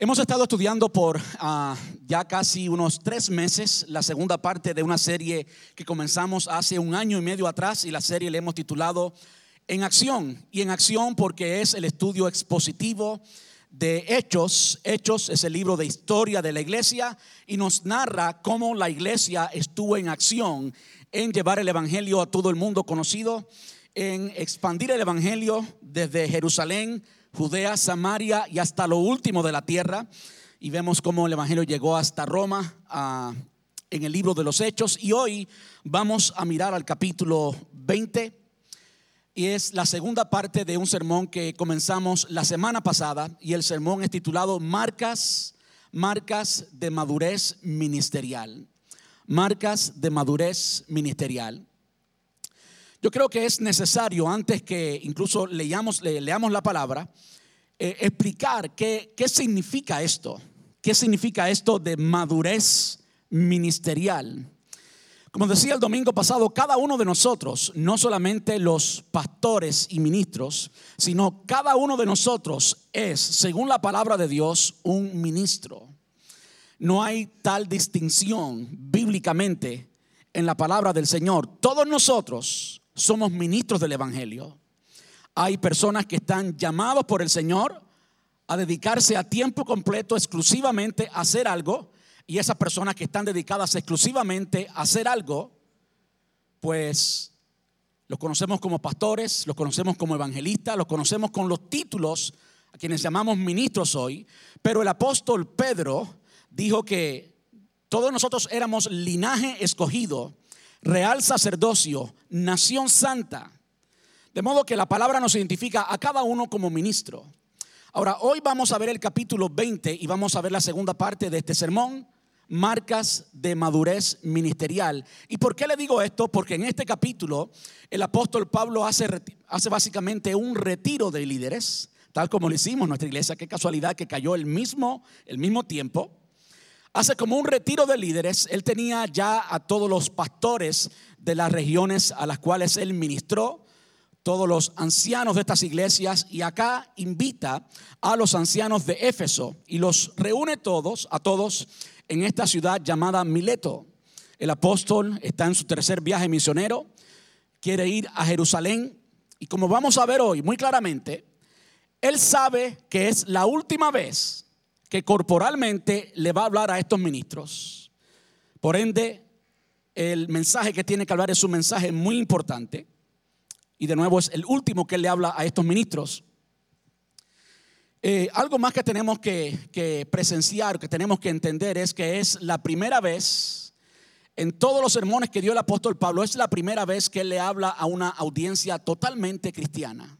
Hemos estado estudiando por ah, ya casi unos tres meses la segunda parte de una serie que comenzamos hace un año y medio atrás y la serie le hemos titulado En acción y en acción porque es el estudio expositivo de Hechos. Hechos es el libro de historia de la iglesia y nos narra cómo la iglesia estuvo en acción en llevar el Evangelio a todo el mundo conocido, en expandir el Evangelio desde Jerusalén Judea, Samaria y hasta lo último de la tierra. Y vemos cómo el Evangelio llegó hasta Roma ah, en el libro de los Hechos. Y hoy vamos a mirar al capítulo 20. Y es la segunda parte de un sermón que comenzamos la semana pasada. Y el sermón es titulado Marcas, marcas de madurez ministerial. Marcas de madurez ministerial. Yo creo que es necesario, antes que incluso leamos, leamos la palabra, eh, explicar qué, qué significa esto, qué significa esto de madurez ministerial. Como decía el domingo pasado, cada uno de nosotros, no solamente los pastores y ministros, sino cada uno de nosotros es, según la palabra de Dios, un ministro. No hay tal distinción bíblicamente en la palabra del Señor. Todos nosotros somos ministros del Evangelio. Hay personas que están llamados por el Señor a dedicarse a tiempo completo exclusivamente a hacer algo. Y esas personas que están dedicadas exclusivamente a hacer algo, pues los conocemos como pastores, los conocemos como evangelistas, los conocemos con los títulos a quienes llamamos ministros hoy. Pero el apóstol Pedro dijo que todos nosotros éramos linaje escogido real sacerdocio, nación santa. De modo que la palabra nos identifica a cada uno como ministro. Ahora, hoy vamos a ver el capítulo 20 y vamos a ver la segunda parte de este sermón, marcas de madurez ministerial. ¿Y por qué le digo esto? Porque en este capítulo el apóstol Pablo hace, hace básicamente un retiro de líderes, tal como lo hicimos en nuestra iglesia. Qué casualidad que cayó el mismo, el mismo tiempo hace como un retiro de líderes. Él tenía ya a todos los pastores de las regiones a las cuales él ministró, todos los ancianos de estas iglesias, y acá invita a los ancianos de Éfeso y los reúne todos, a todos, en esta ciudad llamada Mileto. El apóstol está en su tercer viaje misionero, quiere ir a Jerusalén, y como vamos a ver hoy muy claramente, él sabe que es la última vez que corporalmente le va a hablar a estos ministros. Por ende, el mensaje que tiene que hablar es un mensaje muy importante. Y de nuevo es el último que le habla a estos ministros. Eh, algo más que tenemos que, que presenciar, que tenemos que entender es que es la primera vez en todos los sermones que dio el apóstol Pablo, es la primera vez que él le habla a una audiencia totalmente cristiana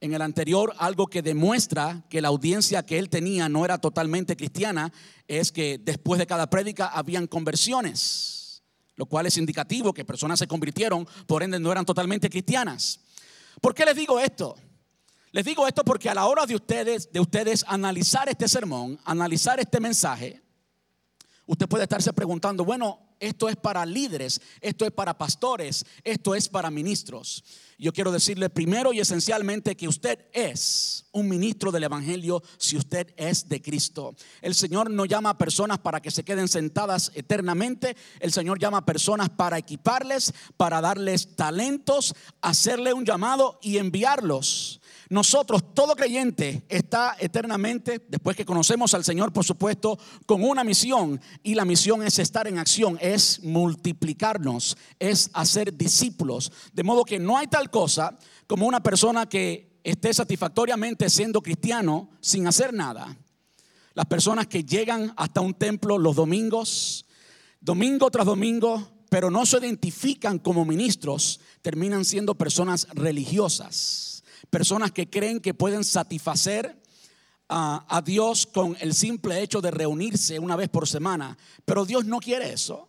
en el anterior, algo que demuestra que la audiencia que él tenía no era totalmente cristiana, es que después de cada prédica habían conversiones, lo cual es indicativo que personas se convirtieron, por ende no eran totalmente cristianas. ¿Por qué les digo esto? Les digo esto porque a la hora de ustedes, de ustedes analizar este sermón, analizar este mensaje, usted puede estarse preguntando, bueno, esto es para líderes, esto es para pastores, esto es para ministros. Yo quiero decirle primero y esencialmente que usted es un ministro del Evangelio si usted es de Cristo. El Señor no llama a personas para que se queden sentadas eternamente. El Señor llama a personas para equiparles, para darles talentos, hacerle un llamado y enviarlos. Nosotros, todo creyente, está eternamente, después que conocemos al Señor, por supuesto, con una misión. Y la misión es estar en acción, es multiplicarnos, es hacer discípulos. De modo que no hay tal cosa como una persona que esté satisfactoriamente siendo cristiano sin hacer nada. Las personas que llegan hasta un templo los domingos, domingo tras domingo, pero no se identifican como ministros, terminan siendo personas religiosas personas que creen que pueden satisfacer a, Dios con el simple hecho de reunirse una vez por semana. Pero Dios no quiere eso.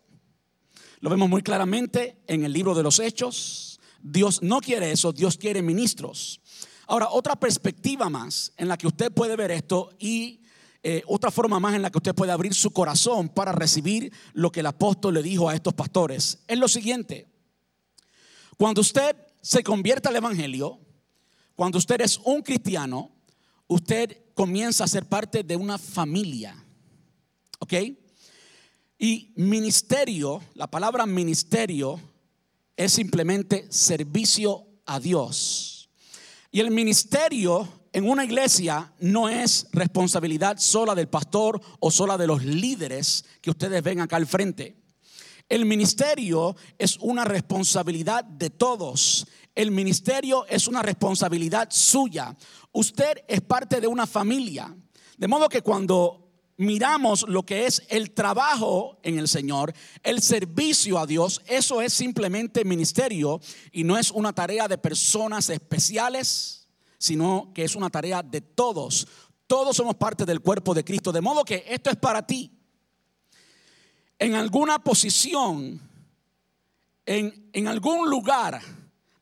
Lo vemos muy claramente en el libro de los Hechos. Dios no quiere eso, Dios quiere ministros. Ahora, otra perspectiva más en la que usted puede ver esto y eh, otra forma más en la que usted puede abrir su corazón para recibir lo que el apóstol le dijo a estos pastores es lo siguiente. Cuando usted se convierta al Evangelio, cuando usted es un cristiano, usted comienza a ser parte de una familia. ¿Ok? Y ministerio, la palabra ministerio es simplemente servicio a Dios. Y el ministerio en una iglesia no es responsabilidad sola del pastor o sola de los líderes que ustedes ven acá al frente. El ministerio es una responsabilidad de todos. El ministerio es una responsabilidad suya. Usted es parte de una familia. De modo que cuando miramos lo que es el trabajo en el Señor, el servicio a Dios, eso es simplemente ministerio y no es una tarea de personas especiales, sino que es una tarea de todos. Todos somos parte del cuerpo de Cristo, de modo que esto es para ti. En alguna posición, en, en algún lugar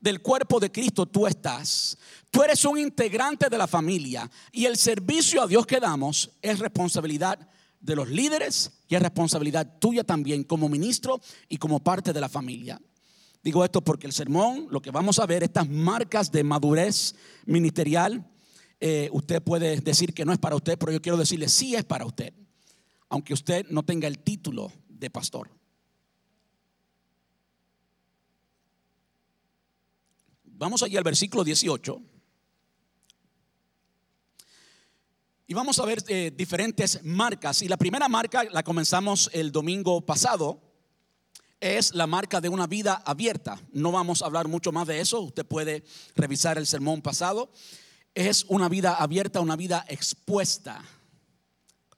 del cuerpo de Cristo tú estás. Tú eres un integrante de la familia y el servicio a Dios que damos es responsabilidad de los líderes y es responsabilidad tuya también como ministro y como parte de la familia. Digo esto porque el sermón, lo que vamos a ver, estas marcas de madurez ministerial, eh, usted puede decir que no es para usted, pero yo quiero decirle sí es para usted, aunque usted no tenga el título de pastor. Vamos allí al versículo 18. Y vamos a ver eh, diferentes marcas. Y la primera marca la comenzamos el domingo pasado. Es la marca de una vida abierta. No vamos a hablar mucho más de eso. Usted puede revisar el sermón pasado. Es una vida abierta, una vida expuesta.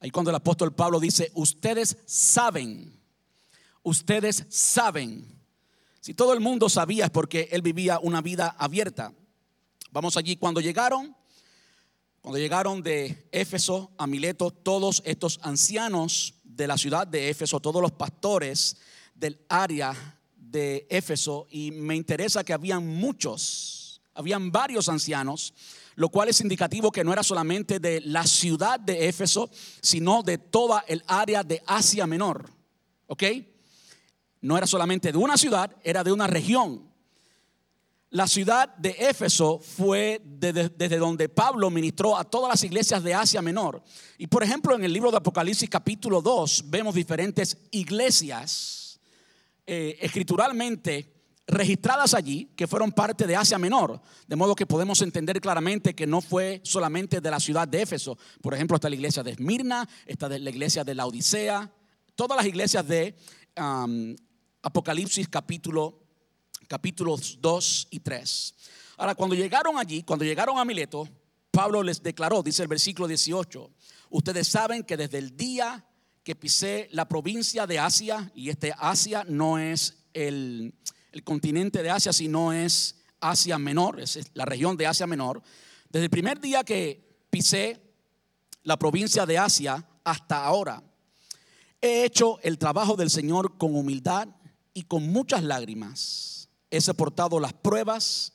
Ahí cuando el apóstol Pablo dice, ustedes saben, ustedes saben. Si todo el mundo sabía es porque él vivía una vida abierta. Vamos allí, cuando llegaron, cuando llegaron de Éfeso a Mileto, todos estos ancianos de la ciudad de Éfeso, todos los pastores del área de Éfeso, y me interesa que habían muchos, habían varios ancianos, lo cual es indicativo que no era solamente de la ciudad de Éfeso, sino de toda el área de Asia Menor. ¿Ok? No era solamente de una ciudad, era de una región. La ciudad de Éfeso fue desde, donde Pablo ministró a todas las iglesias de Asia Menor. Y por ejemplo, en el libro de Apocalipsis capítulo 2 vemos diferentes iglesias eh, escrituralmente registradas allí que fueron parte de Asia Menor. De modo que podemos entender claramente que no fue solamente de la ciudad de Éfeso. Por ejemplo, está la iglesia de Esmirna, está la iglesia de la Odisea, todas las iglesias de Apocalipsis capítulo capítulos 2 y 3. Ahora, cuando llegaron allí, cuando llegaron a Mileto, Pablo les declaró, dice el versículo 18, ustedes saben que desde el día que pisé la provincia de Asia, y este Asia no es el, el continente de Asia, sino es Asia Menor, es la región de Asia Menor, desde el primer día que pisé la provincia de Asia hasta ahora, he hecho el trabajo del Señor con humildad y con muchas lágrimas he soportado las pruebas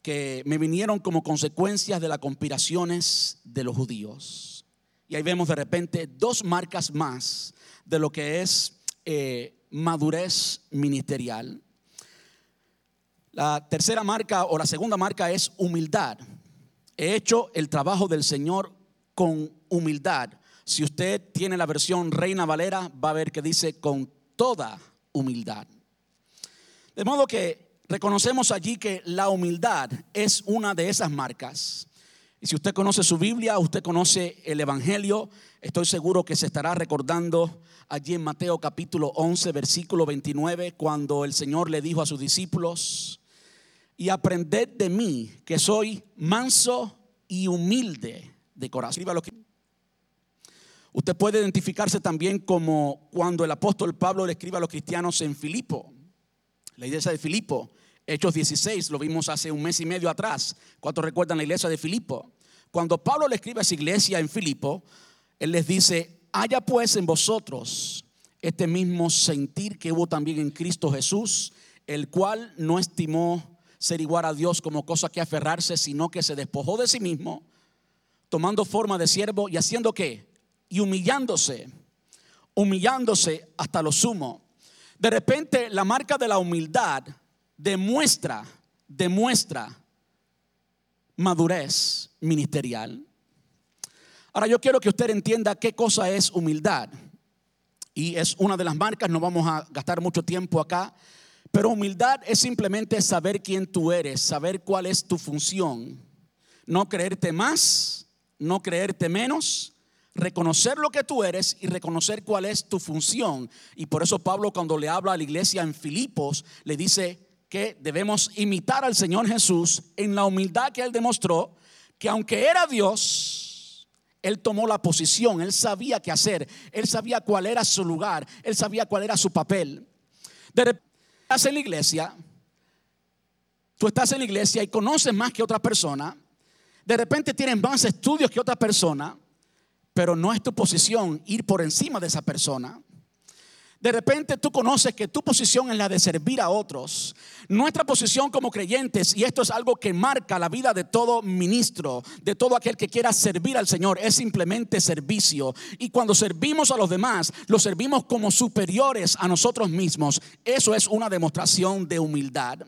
que me vinieron como consecuencias de las conspiraciones de los judíos. Y ahí vemos de repente dos marcas más de lo que es eh, madurez ministerial. La tercera marca o la segunda marca es humildad. He hecho el trabajo del Señor con humildad. Si usted tiene la versión Reina Valera, va a ver que dice con toda humildad. De modo que reconocemos allí que la humildad es una de esas marcas. Y si usted conoce su Biblia, usted conoce el Evangelio, estoy seguro que se estará recordando allí en Mateo capítulo 11, versículo 29, cuando el Señor le dijo a sus discípulos, y aprended de mí, que soy manso y humilde de corazón. Usted puede identificarse también como cuando el apóstol Pablo le escribe a los cristianos en Filipo. La iglesia de Filipo, Hechos 16, lo vimos hace un mes y medio atrás. ¿Cuántos recuerdan la iglesia de Filipo? Cuando Pablo le escribe a esa iglesia en Filipo, él les dice, haya pues en vosotros este mismo sentir que hubo también en Cristo Jesús, el cual no estimó ser igual a Dios como cosa que aferrarse, sino que se despojó de sí mismo, tomando forma de siervo y haciendo qué? Y humillándose, humillándose hasta lo sumo de repente la marca de la humildad demuestra, demuestra madurez ministerial. Ahora yo quiero que usted entienda qué cosa es humildad. Y es una de las marcas, no vamos a gastar mucho tiempo acá, pero humildad es simplemente saber quién tú eres, saber cuál es tu función. No creerte más, no creerte menos, reconocer lo que tú eres y reconocer cuál es tu función. Y por eso Pablo cuando le habla a la iglesia en Filipos, le dice que debemos imitar al Señor Jesús en la humildad que él demostró, que aunque era Dios, él tomó la posición, él sabía qué hacer, él sabía cuál era su lugar, él sabía cuál era su papel. De repente estás en la iglesia, tú estás en la iglesia y conoces más que otra persona, de repente tienes más estudios que otra persona, pero no es tu posición ir por encima de esa persona. De repente tú conoces que tu posición es la de servir a otros. Nuestra posición como creyentes, y esto es algo que marca la vida de todo ministro, de todo aquel que quiera servir al Señor, es simplemente servicio. Y cuando servimos a los demás, los servimos como superiores a nosotros mismos. Eso es una demostración de humildad.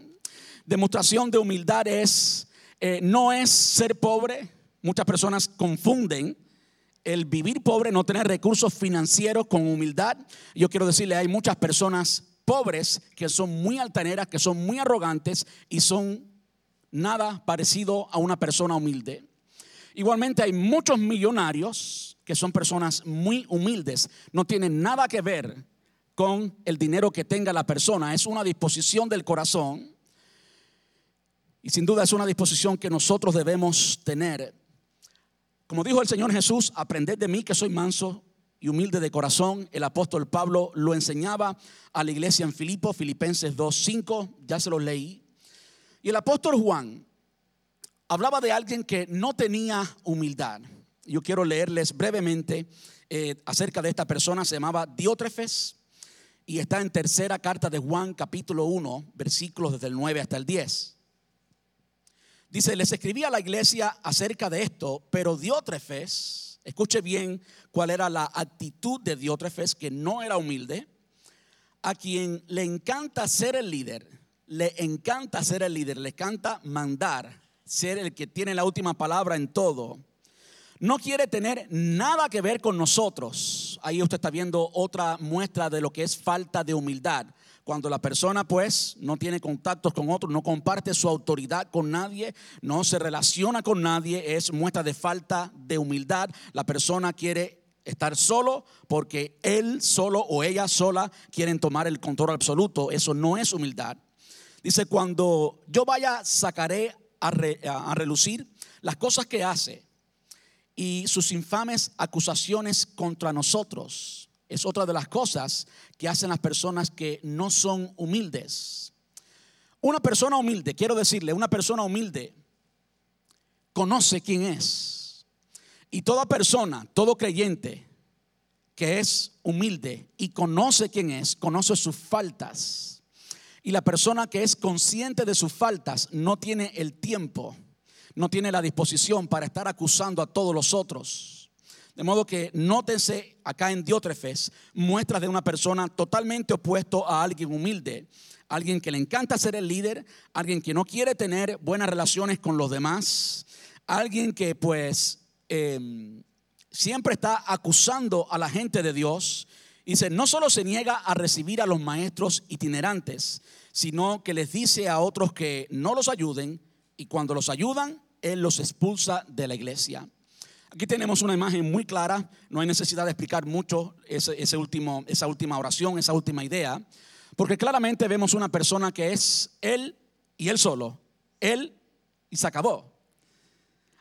Demostración de humildad es, eh, no es ser pobre. Muchas personas confunden el vivir pobre, no tener recursos financieros con humildad. Yo quiero decirle, hay muchas personas pobres que son muy altaneras, que son muy arrogantes y son nada parecido a una persona humilde. Igualmente hay muchos millonarios que son personas muy humildes, no tienen nada que ver con el dinero que tenga la persona, es una disposición del corazón y sin duda es una disposición que nosotros debemos tener. Como dijo el Señor Jesús, aprended de mí que soy manso y humilde de corazón. El apóstol Pablo lo enseñaba a la iglesia en Filipo, Filipenses 2.5, ya se lo leí. Y el apóstol Juan hablaba de alguien que no tenía humildad. Yo quiero leerles brevemente eh, acerca de esta persona, se llamaba Diótrefes y está en tercera carta de Juan capítulo 1, versículos desde el 9 hasta el 10. Dice, les escribí a la iglesia acerca de esto, pero Diótrefes, escuche bien cuál era la actitud de Diótrefes, que no era humilde, a quien le encanta ser el líder, le encanta ser el líder, le encanta mandar, ser el que tiene la última palabra en todo. No quiere tener nada que ver con nosotros. Ahí usted está viendo otra muestra de lo que es falta de humildad. Cuando la persona pues no tiene contactos con otros, no comparte su autoridad con nadie, no se relaciona con nadie, es muestra de falta de humildad. La persona quiere estar solo porque él solo o ella sola quieren tomar el control absoluto. Eso no es humildad. Dice, cuando yo vaya, sacaré a, a relucir las cosas que hace y sus infames acusaciones contra nosotros es otra de las cosas que hacen las personas que no son humildes. Una persona humilde, quiero decirle, una persona humilde conoce quién es. Y toda persona, todo creyente que es humilde y conoce quién es, conoce sus faltas. Y la persona que es consciente de sus faltas no tiene el tiempo, no tiene la disposición para estar acusando a todos los otros de modo que nótense acá en Diótrefes muestras de una persona totalmente opuesto a alguien humilde, alguien que le encanta ser el líder, alguien que no quiere tener buenas relaciones con los demás, alguien que pues em, siempre está acusando a la gente de Dios. Dice, no solo se niega a recibir a los maestros itinerantes, sino que les dice a otros que no los ayuden y cuando los ayudan, Él los expulsa de la iglesia. Aquí tenemos una imagen muy clara, no hay necesidad de explicar mucho ese, último, esa última oración, esa última idea, porque claramente vemos una persona que es él y él solo, él y se acabó.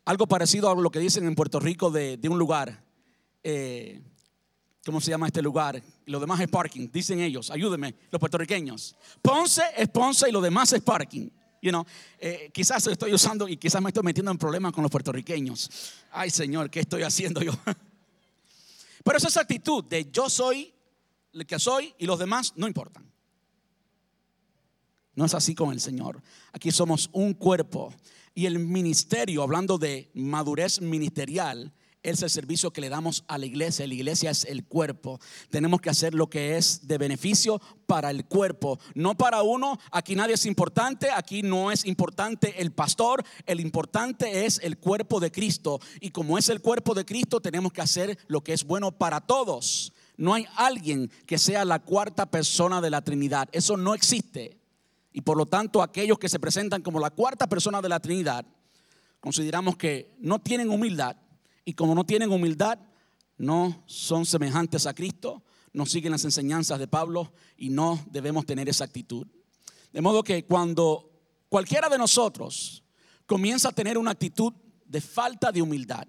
Algo parecido a lo que dicen en Puerto Rico de, un lugar, eh, ¿cómo se llama este lugar? Lo demás es parking, dicen ellos, ayúdenme, los puertorriqueños. Ponce es Ponce y lo demás es parking. You know, eh, quizás estoy usando y quizás me estoy metiendo en problemas con los puertorriqueños. Ay, Señor, ¿qué estoy haciendo yo? Pero esa actitud de yo soy el que soy y los demás no importan. No es así con el Señor. Aquí somos un cuerpo. Y el ministerio, hablando de madurez ministerial, es el servicio que le damos a la iglesia. La iglesia es el cuerpo. Tenemos que hacer lo que es de beneficio para el cuerpo, no para uno. Aquí nadie es importante, aquí no es importante el pastor, el importante es el cuerpo de Cristo. Y como es el cuerpo de Cristo, tenemos que hacer lo que es bueno para todos. No hay alguien que sea la cuarta persona de la Trinidad. Eso no existe. Y por lo tanto, aquellos que se presentan como la cuarta persona de la Trinidad, consideramos que no tienen humildad. Y como no tienen humildad, no son semejantes a Cristo, no siguen las enseñanzas de Pablo y no debemos tener esa actitud. De modo que cuando cualquiera de nosotros comienza a tener una actitud de falta de humildad,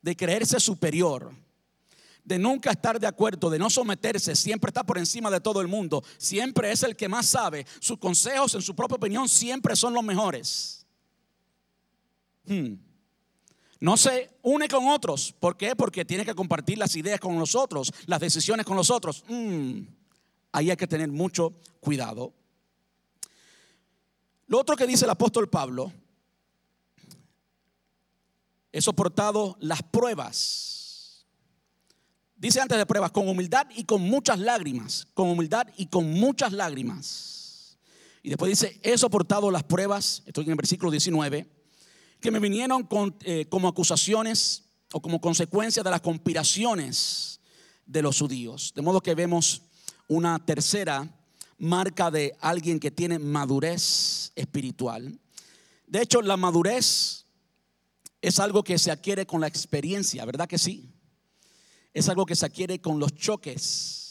de creerse superior, de nunca estar de acuerdo, de no someterse, siempre está por encima de todo el mundo, siempre es el que más sabe, sus consejos en su propia opinión siempre son los mejores. Hmm. No se une con otros. ¿Por qué? Porque tiene que compartir las ideas con los otros, las decisiones con los otros. Hmm. Ahí hay que tener mucho cuidado. Lo otro que dice el apóstol Pablo, he soportado las pruebas Dice antes de pruebas, con humildad y con muchas lágrimas, con humildad y con muchas lágrimas. Y después dice, he soportado las pruebas, estoy en el versículo 19, que me vinieron eh, como acusaciones o como consecuencia de las conspiraciones de los judíos. De modo que vemos una tercera marca de alguien que tiene madurez espiritual. De hecho, la madurez es algo que se adquiere con la experiencia, ¿verdad que sí? es algo que se adquiere con los choques.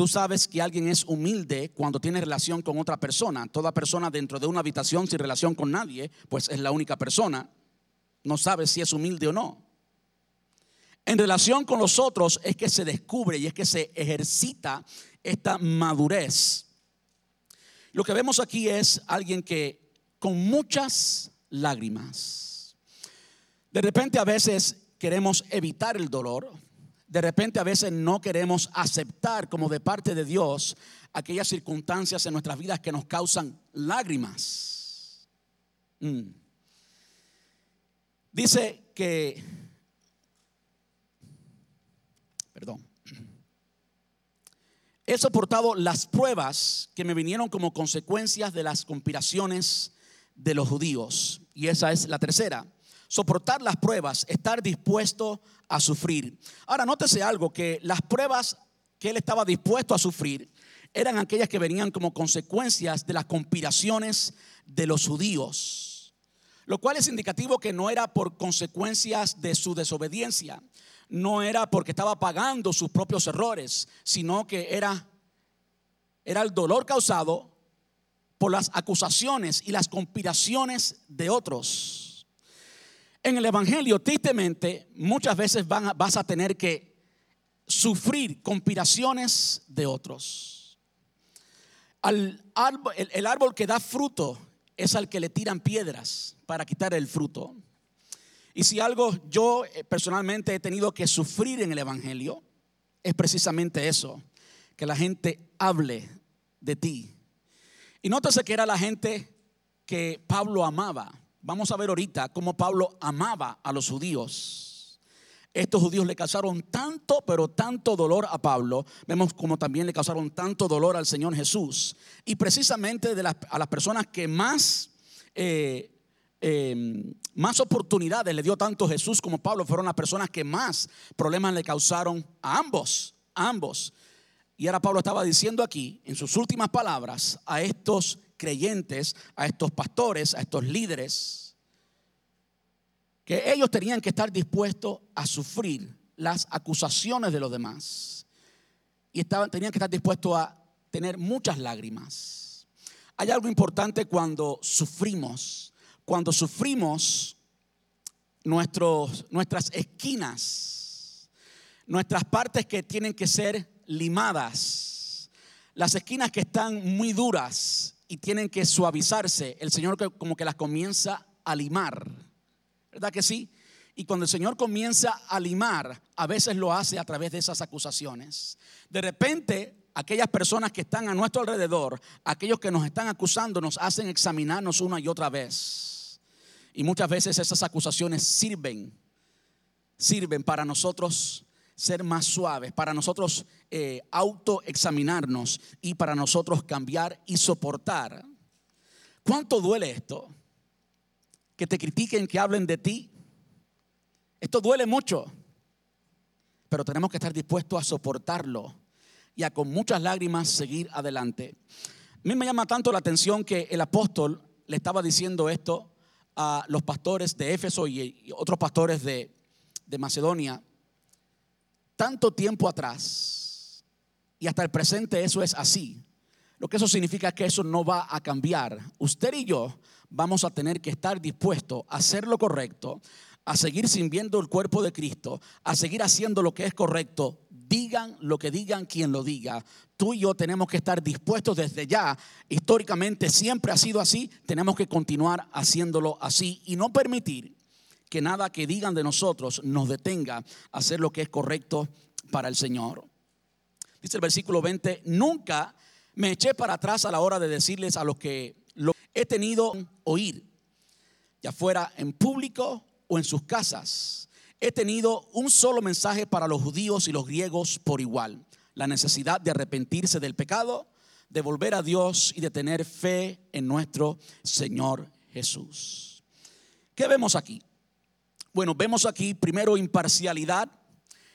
Tú sabes que alguien es humilde cuando tiene relación con otra persona. Toda persona dentro de una habitación sin relación con nadie, pues es la única persona. No sabes si es humilde o no. En relación con los otros es que se descubre y es que se ejercita esta madurez. Lo que vemos aquí es alguien que con muchas lágrimas. De repente a veces queremos evitar el dolor, de repente a veces no queremos aceptar como de parte de Dios aquellas circunstancias en nuestras vidas que nos causan lágrimas. Mm. Dice que, perdón, he soportado las pruebas que me vinieron como consecuencias de las conspiraciones de los judíos. Y esa es la tercera soportar las pruebas, estar dispuesto a sufrir. Ahora, nótese algo, que las pruebas que él estaba dispuesto a sufrir eran aquellas que venían como consecuencias de las conspiraciones de los judíos, lo cual es indicativo que no era por consecuencias de su desobediencia, no era porque estaba pagando sus propios errores, sino que era, era el dolor causado por las acusaciones y las conspiraciones de otros. En el Evangelio, tristemente, muchas veces vas a tener que sufrir conspiraciones de otros. el, árbol que da fruto es al que le tiran piedras para quitar el fruto. Y si algo yo eh, personalmente he tenido que sufrir en el Evangelio, es precisamente eso, que la gente hable de ti. Y nótese que era la gente que Pablo amaba. Vamos a ver ahorita cómo Pablo amaba a los judíos. Estos judíos le causaron tanto, pero tanto dolor a Pablo. Vemos como también le causaron tanto dolor al Señor Jesús. Y precisamente de las, a las personas que más, eh, eh, más oportunidades le dio tanto Jesús como Pablo fueron las personas que más problemas le causaron a ambos, a ambos. Y ahora Pablo estaba diciendo aquí, en sus últimas palabras, a estos creyentes, a estos pastores, a estos líderes, que ellos tenían que estar dispuestos a sufrir las acusaciones de los demás. Y estaban, tenían que estar dispuestos a tener muchas lágrimas. Hay algo importante cuando sufrimos. Cuando sufrimos nuestros, nuestras esquinas, nuestras partes que tienen que ser limadas, las esquinas que están muy duras y tienen que suavizarse, el Señor como que las comienza a limar. ¿Verdad que sí? Y cuando el Señor comienza a limar, a veces lo hace a través de esas acusaciones. De repente, aquellas personas que están a nuestro alrededor, aquellos que nos están acusando, nos hacen examinarnos una y otra vez. Y muchas veces esas acusaciones sirven, sirven para nosotros ser más suaves, para nosotros eh, autoexaminarnos y para nosotros cambiar y soportar. ¿Cuánto duele esto? Que te critiquen, que hablen de ti. Esto duele mucho, pero tenemos que estar dispuestos a soportarlo y a con muchas lágrimas seguir adelante. A mí me llama tanto la atención que el apóstol le estaba diciendo esto a los pastores de Éfeso y otros pastores de, de Macedonia tanto tiempo atrás y hasta el presente eso es así. Lo que eso significa es que eso no va a cambiar. Usted y yo vamos a tener que estar dispuestos a hacer lo correcto, a seguir sirviendo el cuerpo de Cristo, a seguir haciendo lo que es correcto, digan lo que digan quien lo diga. Tú y yo tenemos que estar dispuestos desde ya. Históricamente siempre ha sido así. Tenemos que continuar haciéndolo así y no permitir que nada que digan de nosotros nos detenga a hacer lo que es correcto para el Señor. Dice el versículo 20, nunca me eché para atrás a la hora de decirles a los que lo he tenido oír, ya fuera en público o en sus casas he tenido un solo mensaje para los judíos y los griegos por igual. La necesidad de arrepentirse del pecado, de volver a Dios y de tener fe en nuestro Señor Jesús. ¿Qué vemos aquí? Bueno, vemos aquí primero imparcialidad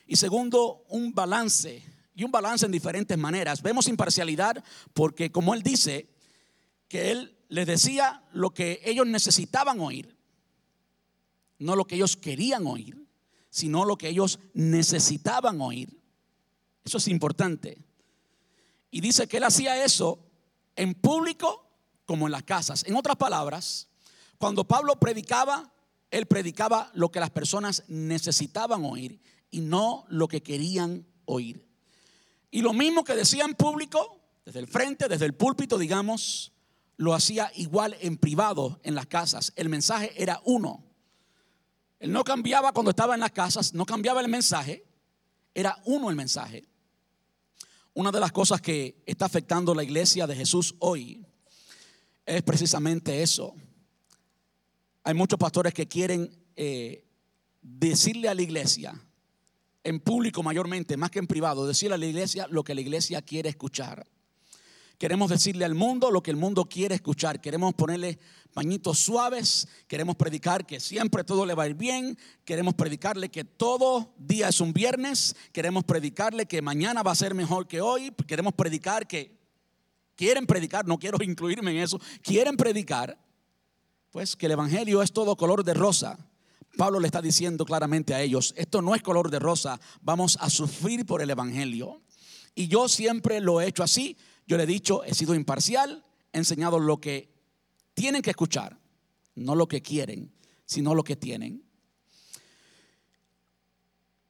y segundo un balance y un balance en diferentes maneras. Vemos imparcialidad porque como él dice que él les decía lo que ellos necesitaban oír, no lo que ellos querían oír sino lo que ellos necesitaban oír. Eso es importante. Y dice que él hacía eso en público como en las casas. En otras palabras, cuando Pablo predicaba, él predicaba lo que las personas necesitaban oír y no lo que querían oír. Y lo mismo que decía en público, desde el frente, desde el púlpito, digamos, lo hacía igual en privado, en las casas. El mensaje era uno. Él no cambiaba cuando estaba en las casas, no cambiaba el mensaje, era uno el mensaje. Una de las cosas que está afectando la iglesia de Jesús hoy es precisamente eso. Hay muchos pastores que quieren eh, decirle a la iglesia, en público mayormente, más que en privado, decirle a la iglesia lo que la iglesia quiere escuchar. Queremos decirle al mundo lo que el mundo quiere escuchar. Queremos ponerle pañitos suaves. Queremos predicar que siempre todo le va a ir bien. Queremos predicarle que todo día es un viernes. Queremos predicarle que mañana va a ser mejor que hoy. Queremos predicar que quieren predicar, no quiero incluirme en eso. Quieren predicar, pues que el Evangelio es todo color de rosa. Pablo le está diciendo claramente a ellos, esto no es color de rosa, vamos a sufrir por el Evangelio. Y yo siempre lo he hecho así, yo le he dicho, he sido imparcial, he enseñado lo que tienen que escuchar, no lo que quieren, sino lo que tienen.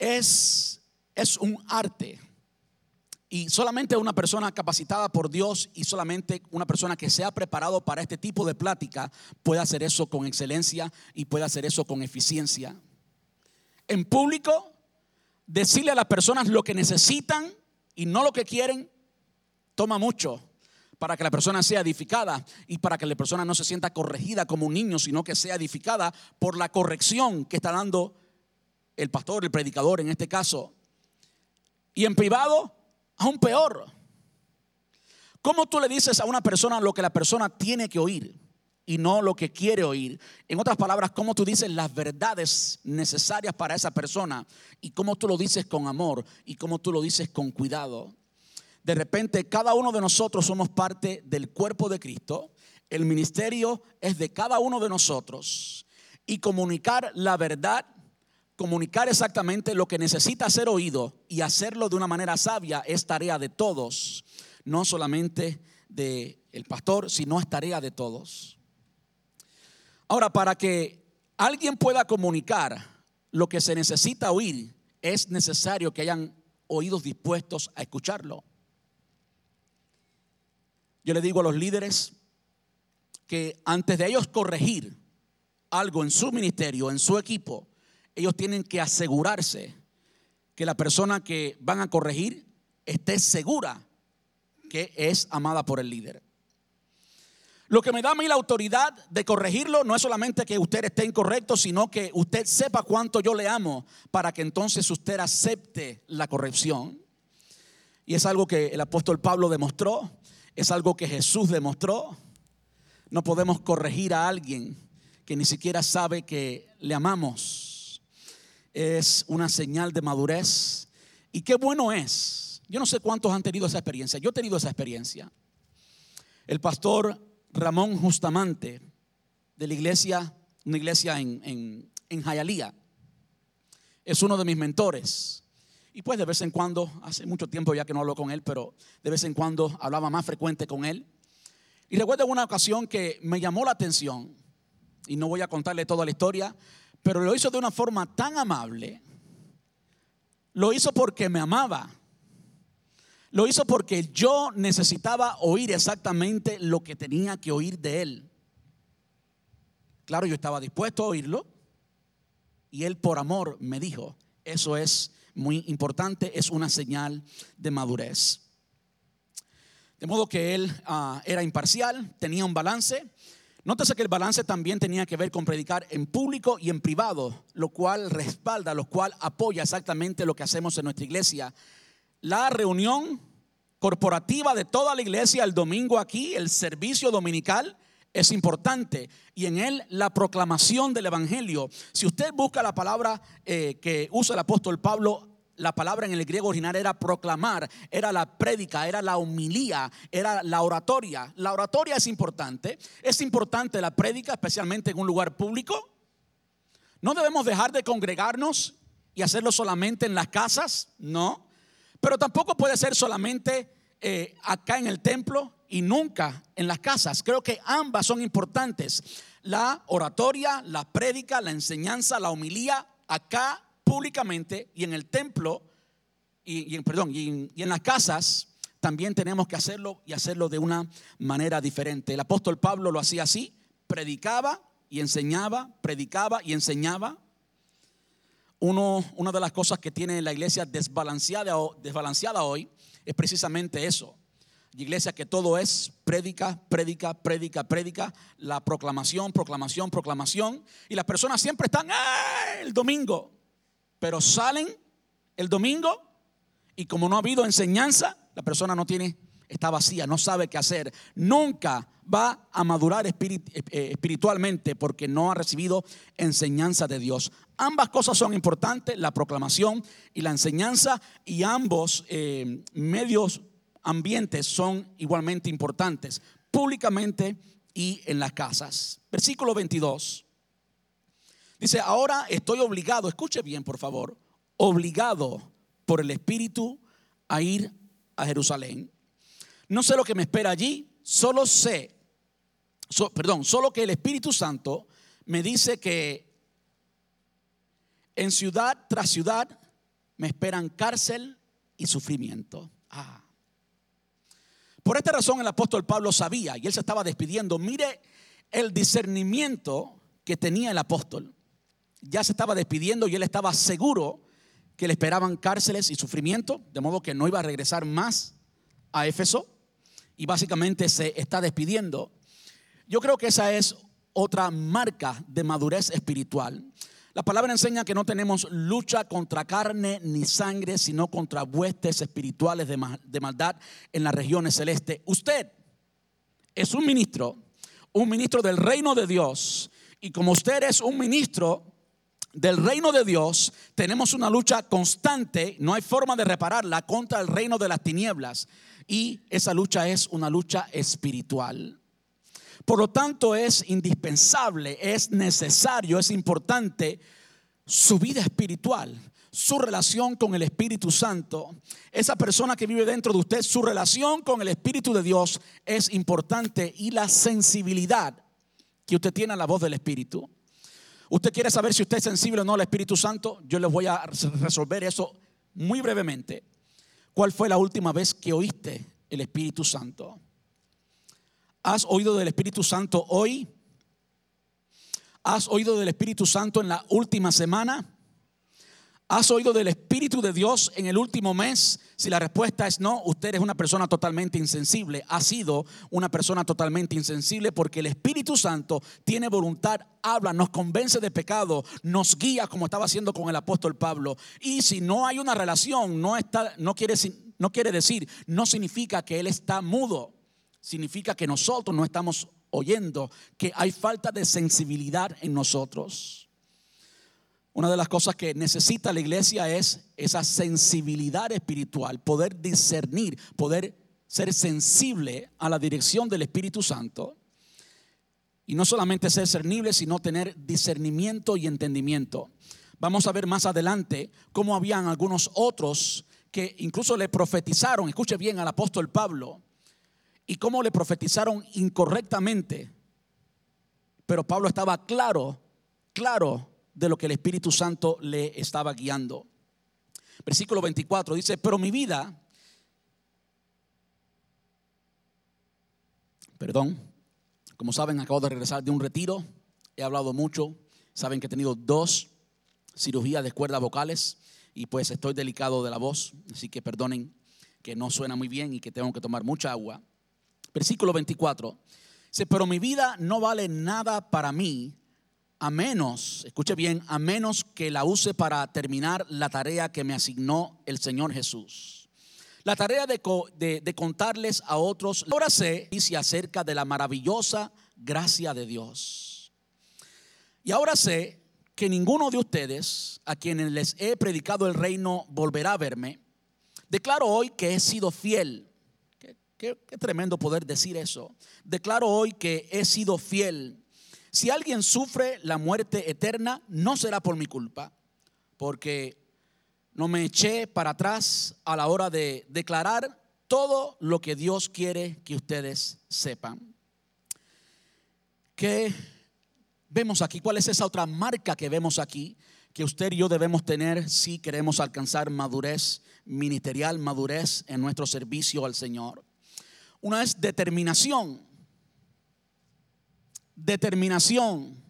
Es, es un arte. Y solamente una persona capacitada por Dios y solamente una persona que se ha preparado para este tipo de plática puede hacer eso con excelencia y puede hacer eso con eficiencia. En público, decirle a las personas lo que necesitan y no lo que quieren toma mucho para que la persona sea edificada y para que la persona no se sienta corregida como un niño, sino que sea edificada por la corrección que está dando el pastor, el predicador en este caso. Y en privado, aún peor. ¿Cómo tú le dices a una persona lo que la persona tiene que oír y no lo que quiere oír? En otras palabras, ¿cómo tú dices las verdades necesarias para esa persona y cómo tú lo dices con amor y cómo tú lo dices con cuidado? de repente cada uno de nosotros somos parte del cuerpo de Cristo. El ministerio es de cada uno de nosotros. Y comunicar la verdad, comunicar exactamente lo que necesita ser oído y hacerlo de una manera sabia es tarea de todos, no solamente del el pastor, sino es tarea de todos. Ahora, para que alguien pueda comunicar lo que se necesita oír, es necesario que hayan oídos dispuestos a escucharlo. Yo le digo a los líderes que antes de ellos corregir algo en su ministerio, en su equipo, ellos tienen que asegurarse que la persona que van a corregir esté segura que es amada por el líder. Lo que me da a mí la autoridad de corregirlo no es solamente que usted esté incorrecto, sino que usted sepa cuánto yo le amo para que entonces usted acepte la corrección. Y es algo que el apóstol Pablo demostró, es algo que Jesús demostró. No podemos corregir a alguien que ni siquiera sabe que le amamos. Es una señal de madurez. Y qué bueno es. Yo no sé cuántos han tenido esa experiencia. Yo he tenido esa experiencia. El pastor Ramón Justamante, de la iglesia, una iglesia en, en, en Jayalía, es uno de mis mentores. Y pues de vez en cuando, hace mucho tiempo ya que no hablo con él, pero de vez en cuando hablaba más frecuente con él. Y recuerdo una ocasión que me llamó la atención, y no voy a contarle toda la historia, pero lo hizo de una forma tan amable. Lo hizo porque me amaba. Lo hizo porque yo necesitaba oír exactamente lo que tenía que oír de él. Claro, yo estaba dispuesto a oírlo. Y él por amor me dijo, eso es muy importante, es una señal de madurez. De modo que él uh, era imparcial, tenía un balance. Nótese que el balance también tenía que ver con predicar en público y en privado, lo cual respalda, lo cual apoya exactamente lo que hacemos en nuestra iglesia. La reunión corporativa de toda la iglesia el domingo aquí, el servicio dominical, es importante y en él la proclamación del Evangelio. Si usted busca la palabra eh, que usa el apóstol Pablo, la palabra en el griego original era proclamar, era la prédica, era la humilía, era la oratoria. La oratoria es importante, es importante la prédica, especialmente en un lugar público. No debemos dejar de congregarnos y hacerlo solamente en las casas, no. Pero tampoco puede ser solamente eh, acá en el templo y nunca en las casas. Creo que ambas son importantes. La oratoria, la prédica, la enseñanza, la homilía, acá públicamente y en el templo, y, en, perdón, y en, las casas, también tenemos que hacerlo y hacerlo de una manera diferente. El apóstol Pablo lo hacía así, predicaba y enseñaba, predicaba y enseñaba. Uno, una de las cosas que tiene la iglesia desbalanceada, desbalanceada hoy es precisamente eso iglesia que todo es prédica, prédica, prédica, prédica, la proclamación, proclamación, proclamación. Y las personas siempre están ¡ah! el domingo, pero salen el domingo y como no ha habido enseñanza, la persona no tiene, está vacía, no sabe qué hacer. Nunca va a madurar eh, eh, espiritualmente porque no ha recibido enseñanza de Dios. Ambas cosas son importantes, la proclamación y la enseñanza, y ambos eh, medios ambientes son igualmente importantes, públicamente y en las casas. Versículo 22. Dice, ahora estoy obligado, escuche bien por favor, obligado por el Espíritu a ir a Jerusalén. No sé lo que me espera allí, solo sé, perdón, solo que el Espíritu Santo me dice que en ciudad tras ciudad me esperan cárcel y sufrimiento. Ah. Por esta razón el apóstol Pablo sabía y él se estaba despidiendo. Mire el discernimiento que tenía el apóstol. Ya se estaba despidiendo y él estaba seguro que le esperaban cárceles y sufrimiento, de modo que no iba a regresar más a Éfeso y básicamente se está despidiendo. Yo creo que esa es otra marca de madurez espiritual. La palabra enseña que no tenemos lucha contra carne ni sangre, sino contra huestes espirituales de, maldad en las regiones celestes. Usted es un ministro, un ministro del reino de Dios. Y como usted es un ministro del reino de Dios, tenemos una lucha constante, no hay forma de repararla, contra el reino de las tinieblas. Y esa lucha es una lucha espiritual. Por lo tanto, es indispensable, es necesario, es importante su vida espiritual, su relación con el Espíritu Santo. Esa persona que vive dentro de usted, su relación con el Espíritu de Dios es importante y la sensibilidad que usted tiene a la voz del Espíritu. ¿Usted quiere saber si usted es sensible o no al Espíritu Santo? Yo les voy a resolver eso muy brevemente. ¿Cuál fue la última vez que oíste el Espíritu Santo? ¿Has oído del Espíritu Santo hoy? ¿Has oído del Espíritu Santo en la última semana? ¿Has oído del Espíritu de Dios en el último mes? Si la respuesta es no, usted es una persona totalmente insensible. Ha sido una persona totalmente insensible porque el Espíritu Santo tiene voluntad, habla, nos convence de pecado, nos guía como estaba haciendo con el apóstol Pablo. Y si no hay una relación, no, está, no, quiere, no quiere decir, no significa que Él está mudo. Significa que nosotros no estamos oyendo, que hay falta de sensibilidad en nosotros. Una de las cosas que necesita la iglesia es esa sensibilidad espiritual, poder discernir, poder ser sensible a la dirección del Espíritu Santo. Y no solamente ser discernible, sino tener discernimiento y entendimiento. Vamos a ver más adelante cómo habían algunos otros que incluso le profetizaron, escuche bien al apóstol Pablo, y cómo le profetizaron incorrectamente. Pero Pablo estaba claro, claro de lo que el Espíritu Santo le estaba guiando. Versículo 24 dice, pero mi vida, perdón, como saben, acabo de regresar de un retiro, he hablado mucho, saben que he tenido dos cirugías de cuerdas vocales y pues estoy delicado de la voz, así que perdonen que no suena muy bien y que tengo que tomar mucha agua. Versículo 24 dice, pero mi vida no vale nada para mí a menos, escuche bien, a menos que la use para terminar la tarea que me asignó el Señor Jesús. La tarea de, contarles a otros, ahora sé, dice acerca de la maravillosa gracia de Dios. Y ahora sé que ninguno de ustedes, a quienes les he predicado el reino, volverá a verme. Declaro hoy que he sido fiel. qué tremendo poder decir eso. Declaro hoy que he sido fiel si alguien sufre la muerte eterna, no será por mi culpa, porque no me eché para atrás a la hora de declarar todo lo que Dios quiere que ustedes sepan. ¿Qué vemos aquí? ¿Cuál es esa otra marca que vemos aquí? Que usted y yo debemos tener si queremos alcanzar madurez ministerial, madurez en nuestro servicio al Señor. Una es determinación determinación,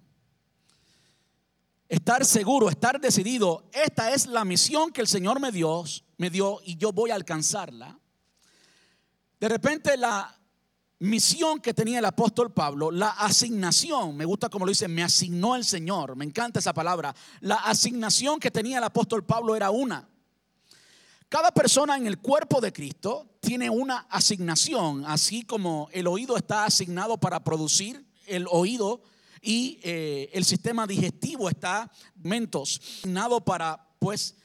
estar seguro, estar decidido, esta es la misión que el Señor me dio, me dio y yo voy a alcanzarla. De repente la misión que tenía el apóstol Pablo, la asignación, me gusta como lo dice, me asignó el Señor, me encanta esa palabra, la asignación que tenía el apóstol Pablo era una. Cada persona en el cuerpo de Cristo tiene una asignación, así como el oído está asignado para producir el oído y eh, el sistema digestivo está mentos nado para pues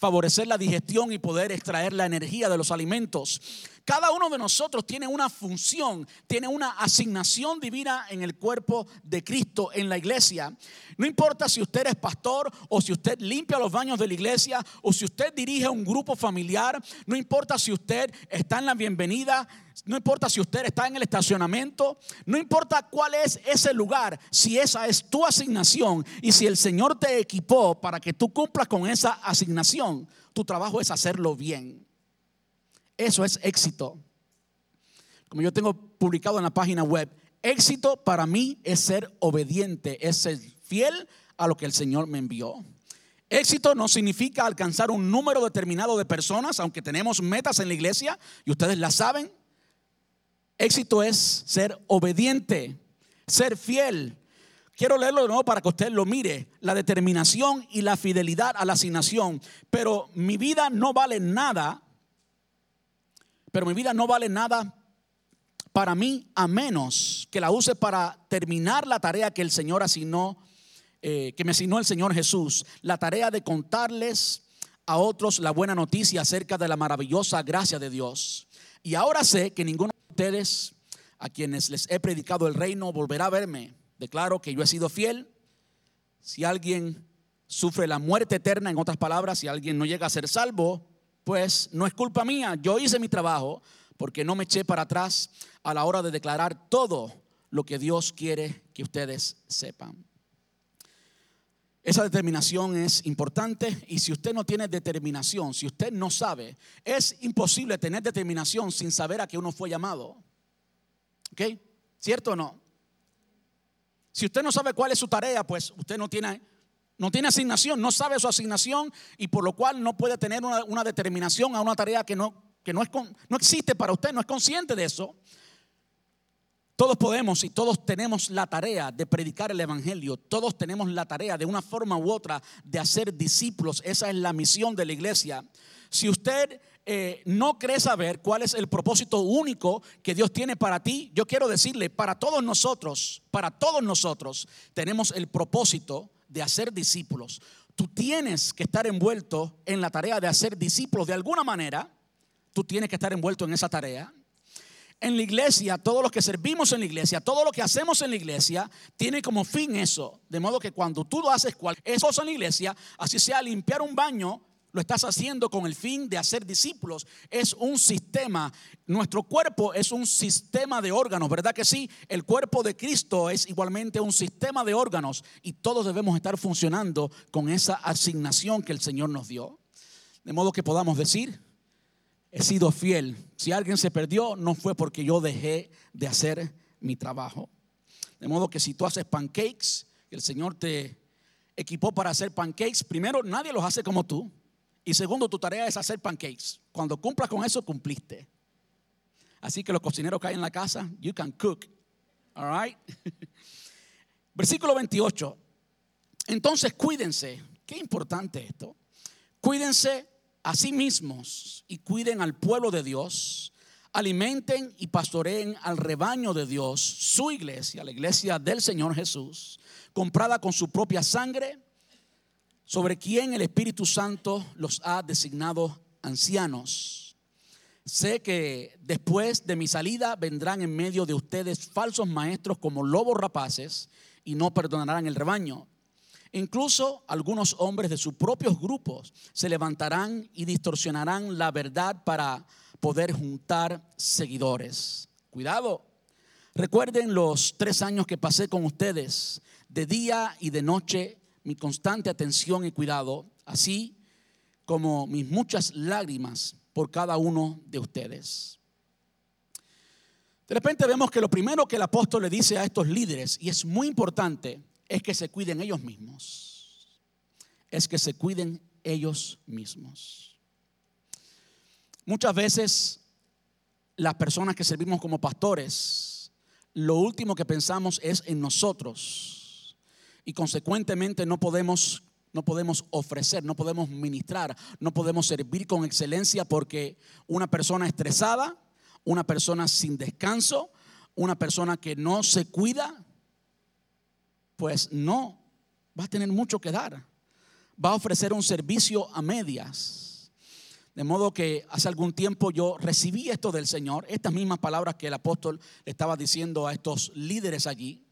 favorecer la digestión y poder extraer la energía de los alimentos. Cada uno de nosotros tiene una función, tiene una asignación divina en el cuerpo de Cristo, en la iglesia. No importa si usted es pastor o si usted limpia los baños de la iglesia o si usted dirige un grupo familiar, no importa si usted está en la bienvenida, no importa si usted está en el estacionamiento, no importa cuál es ese lugar, si esa es tu asignación y si el Señor te equipó para que tú cumplas con esa asignación, tu trabajo es hacerlo bien. Eso es éxito. Como yo tengo publicado en la página web, éxito para mí es ser obediente, es ser fiel a lo que el Señor me envió. Éxito no significa alcanzar un número determinado de personas, aunque tenemos metas en la iglesia y ustedes la saben. Éxito es ser obediente, ser fiel. Quiero leerlo de nuevo para que usted lo mire. La determinación y la fidelidad a la asignación. Pero mi vida no vale nada pero mi vida no vale nada para mí a menos que la use para terminar la tarea que el Señor asignó, eh, que me asignó el Señor Jesús, la tarea de contarles a otros la buena noticia acerca de la maravillosa gracia de Dios. Y ahora sé que ninguno ustedes a quienes les he predicado el reino volverá a verme. Declaro que yo he sido fiel. Si alguien sufre la muerte eterna, en otras palabras, si alguien no llega a ser salvo, pues no es culpa mía, yo hice mi trabajo porque no me eché para atrás a la hora de declarar todo lo que Dios quiere que ustedes sepan. Esa determinación es importante y si usted no tiene determinación, si usted no sabe, es imposible tener determinación sin saber a qué uno fue llamado. ¿Ok? ¿Cierto o no? Si usted no sabe cuál es su tarea, pues usted no tiene No tiene asignación, no sabe su asignación y por lo cual no puede tener una, determinación a una tarea que, no, que no, es, no existe para usted, no es consciente de eso. Todos podemos y todos tenemos la tarea de predicar el Evangelio. Todos tenemos la tarea de una forma u otra de hacer discípulos. Esa es la misión de la iglesia. Si usted eh, no cree saber cuál es el propósito único que Dios tiene para ti, yo quiero decirle, para todos nosotros, para todos nosotros, tenemos el propósito de hacer discípulos. Tú tienes que estar envuelto en la tarea de hacer discípulos de alguna manera. Tú tienes que estar envuelto en esa tarea en la iglesia, todos los que servimos en la iglesia, todo lo que hacemos en la iglesia, tiene como fin eso. De modo que cuando tú lo haces cualquier cosa en la iglesia, así sea limpiar un baño, lo estás haciendo con el fin de hacer discípulos. Es un sistema. Nuestro cuerpo es un sistema de órganos, ¿verdad que sí? El cuerpo de Cristo es igualmente un sistema de órganos y todos debemos estar funcionando con esa asignación que el Señor nos dio. De modo que podamos decir, he sido fiel. Si alguien se perdió, no fue porque yo dejé de hacer mi trabajo. De modo que si tú haces pancakes, el Señor te equipó para hacer pancakes, primero, nadie los hace como tú. Y segundo, tu tarea es hacer pancakes. Cuando cumplas con eso, cumpliste. Así que los cocineros que hay en la casa, you can cook. All right? Versículo 28. Entonces, cuídense. Qué importante esto. Cuídense a sí mismos y cuiden al pueblo de Dios, alimenten y pastoreen al rebaño de Dios, su iglesia, la iglesia del Señor Jesús, comprada con su propia sangre, sobre quien el Espíritu Santo los ha designado ancianos. Sé que después de mi salida vendrán en medio de ustedes falsos maestros como lobos rapaces y no perdonarán el rebaño. Incluso algunos hombres de sus propios grupos se levantarán y distorsionarán la verdad para poder juntar seguidores. Cuidado. Recuerden los tres años que pasé con ustedes, de día y de noche, mi constante atención y cuidado, así como mis muchas lágrimas por cada uno de ustedes. De repente vemos que lo primero que el apóstol le dice a estos líderes, y es muy importante, es que se cuiden ellos mismos. Es que se cuiden ellos mismos. Muchas veces las personas que servimos como pastores, lo último que pensamos es en nosotros y consecuentemente no podemos no podemos ofrecer, no podemos ministrar, no podemos servir con excelencia porque una persona estresada, una persona sin descanso, una persona que no se cuida, pues no va a tener mucho que dar. Va a ofrecer un servicio a medias. De modo que hace algún tiempo yo recibí esto del Señor, estas mismas palabras que el apóstol estaba diciendo a estos líderes allí.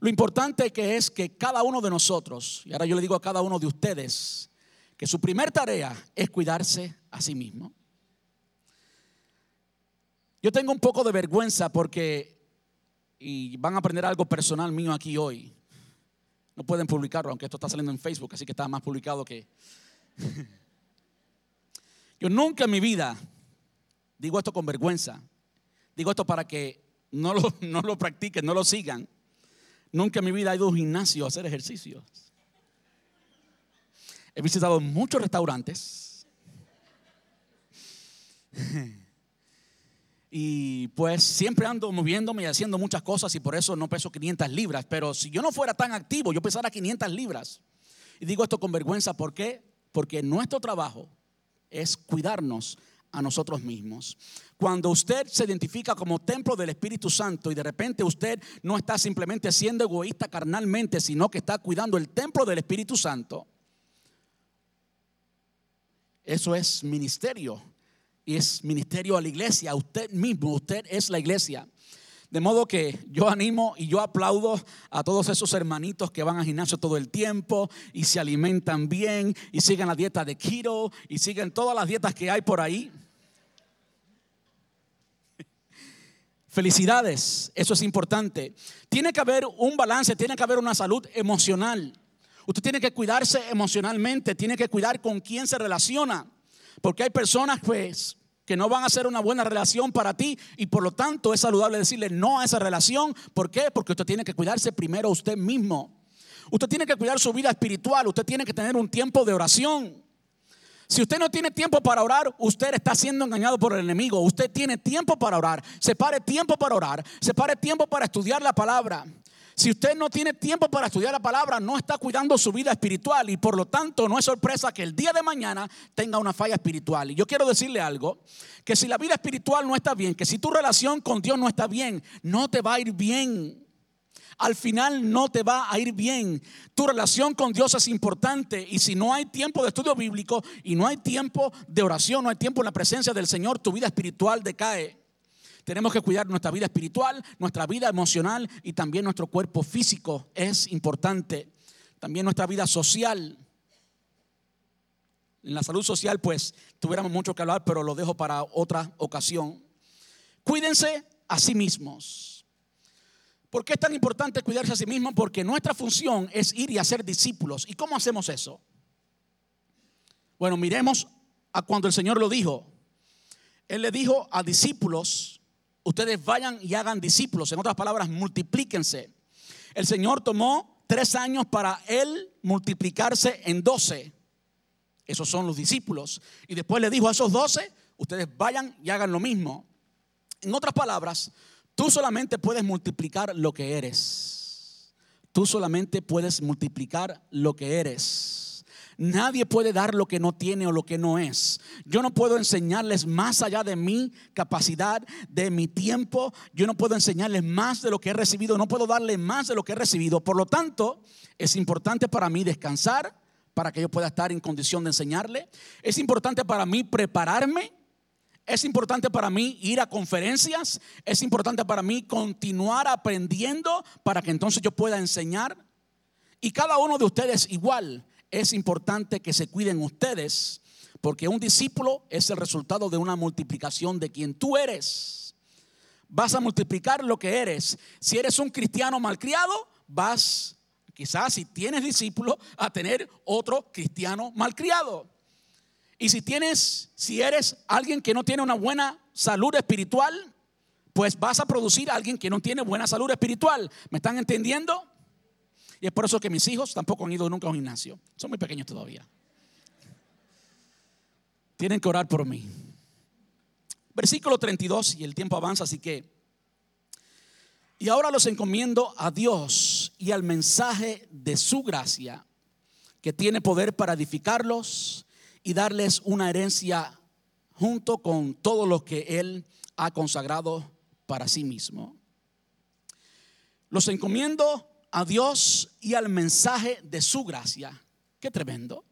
Lo importante que es que cada uno de nosotros, y ahora yo le digo a cada uno de ustedes, que su primer tarea es cuidarse a sí mismo. Yo tengo un poco de vergüenza porque, y van a aprender algo personal mío aquí hoy, no pueden publicarlo, aunque esto está saliendo en Facebook, así que está más publicado que... Yo nunca en mi vida, digo esto con vergüenza, digo esto para que no lo, no lo practiquen, no lo sigan. Nunca en mi vida he ido a un gimnasio a hacer ejercicios. He visitado muchos restaurantes. Y pues siempre ando moviéndome y haciendo muchas cosas y por eso no peso 500 libras. Pero si yo no fuera tan activo, yo pesara 500 libras. Y digo esto con vergüenza, ¿por qué? Porque nuestro trabajo es cuidarnos a nosotros mismos. Cuando usted se identifica como templo del Espíritu Santo y de repente usted no está simplemente siendo egoísta carnalmente, sino que está cuidando el templo del Espíritu Santo, eso es ministerio y es ministerio a la iglesia, usted mismo, usted es la iglesia. De modo que yo animo y yo aplaudo a todos esos hermanitos que van al gimnasio todo el tiempo y se alimentan bien y siguen la dieta de keto y siguen todas las dietas que hay por ahí. Felicidades, eso es importante. Tiene que haber un balance, tiene que haber una salud emocional. Usted tiene que cuidarse emocionalmente, tiene que cuidar con quién se relaciona. Porque hay personas pues que no van a ser una buena relación para ti y por lo tanto es saludable decirle no a esa relación. ¿Por qué? Porque usted tiene que cuidarse primero usted mismo. Usted tiene que cuidar su vida espiritual. Usted tiene que tener un tiempo de oración. Si usted no tiene tiempo para orar, usted está siendo engañado por el enemigo. Usted tiene tiempo para orar. Separe tiempo para orar. Separe tiempo para estudiar la palabra. Si usted no tiene tiempo para estudiar la palabra, no está cuidando su vida espiritual y por lo tanto no es sorpresa que el día de mañana tenga una falla espiritual. Y yo quiero decirle algo, que si la vida espiritual no está bien, que si tu relación con Dios no está bien, no te va a ir bien al final no te va a ir bien. Tu relación con Dios es importante y si no hay tiempo de estudio bíblico y no hay tiempo de oración, no hay tiempo en la presencia del Señor, tu vida espiritual decae. Tenemos que cuidar nuestra vida espiritual, nuestra vida emocional y también nuestro cuerpo físico es importante. También nuestra vida social. En la salud social, pues tuviéramos mucho que hablar, pero lo dejo para otra ocasión. Cuídense a sí mismos. ¿Por qué es tan importante cuidarse a sí mismo? Porque nuestra función es ir y hacer discípulos. ¿Y cómo hacemos eso? Bueno, miremos a cuando el Señor lo dijo. Él le dijo a discípulos, ustedes vayan y hagan discípulos. En otras palabras, multiplíquense. El Señor tomó tres años para él multiplicarse en doce. Esos son los discípulos. Y después le dijo a esos doce, ustedes vayan y hagan lo mismo. En otras palabras, Tú solamente puedes multiplicar lo que eres. Tú solamente puedes multiplicar lo que eres. Nadie puede dar lo que no tiene o lo que no es. Yo no puedo enseñarles más allá de mi capacidad, de mi tiempo. Yo no puedo enseñarles más de lo que he recibido. No puedo darle más de lo que he recibido. Por lo tanto, es importante para mí descansar para que yo pueda estar en condición de enseñarle. Es importante para mí prepararme es importante para mí ir a conferencias. Es importante para mí continuar aprendiendo para que entonces yo pueda enseñar. Y cada uno de ustedes igual. Es importante que se cuiden ustedes porque un discípulo es el resultado de una multiplicación de quien tú eres. Vas a multiplicar lo que eres. Si eres un cristiano malcriado, vas, quizás si tienes discípulo, a tener otro cristiano malcriado. Y si tienes, si eres alguien que no tiene una buena salud espiritual, pues vas a producir a alguien que no tiene buena salud espiritual. ¿Me están entendiendo? Y es por eso que mis hijos tampoco han ido nunca a un gimnasio. Son muy pequeños todavía. Tienen que orar por mí. Versículo 32, y el tiempo avanza, así que... Y ahora los encomiendo a Dios y al mensaje de su gracia, que tiene poder para edificarlos y darles una herencia junto con todo lo que Él ha consagrado para sí mismo. Los encomiendo a Dios y al mensaje de su gracia. Qué tremendo.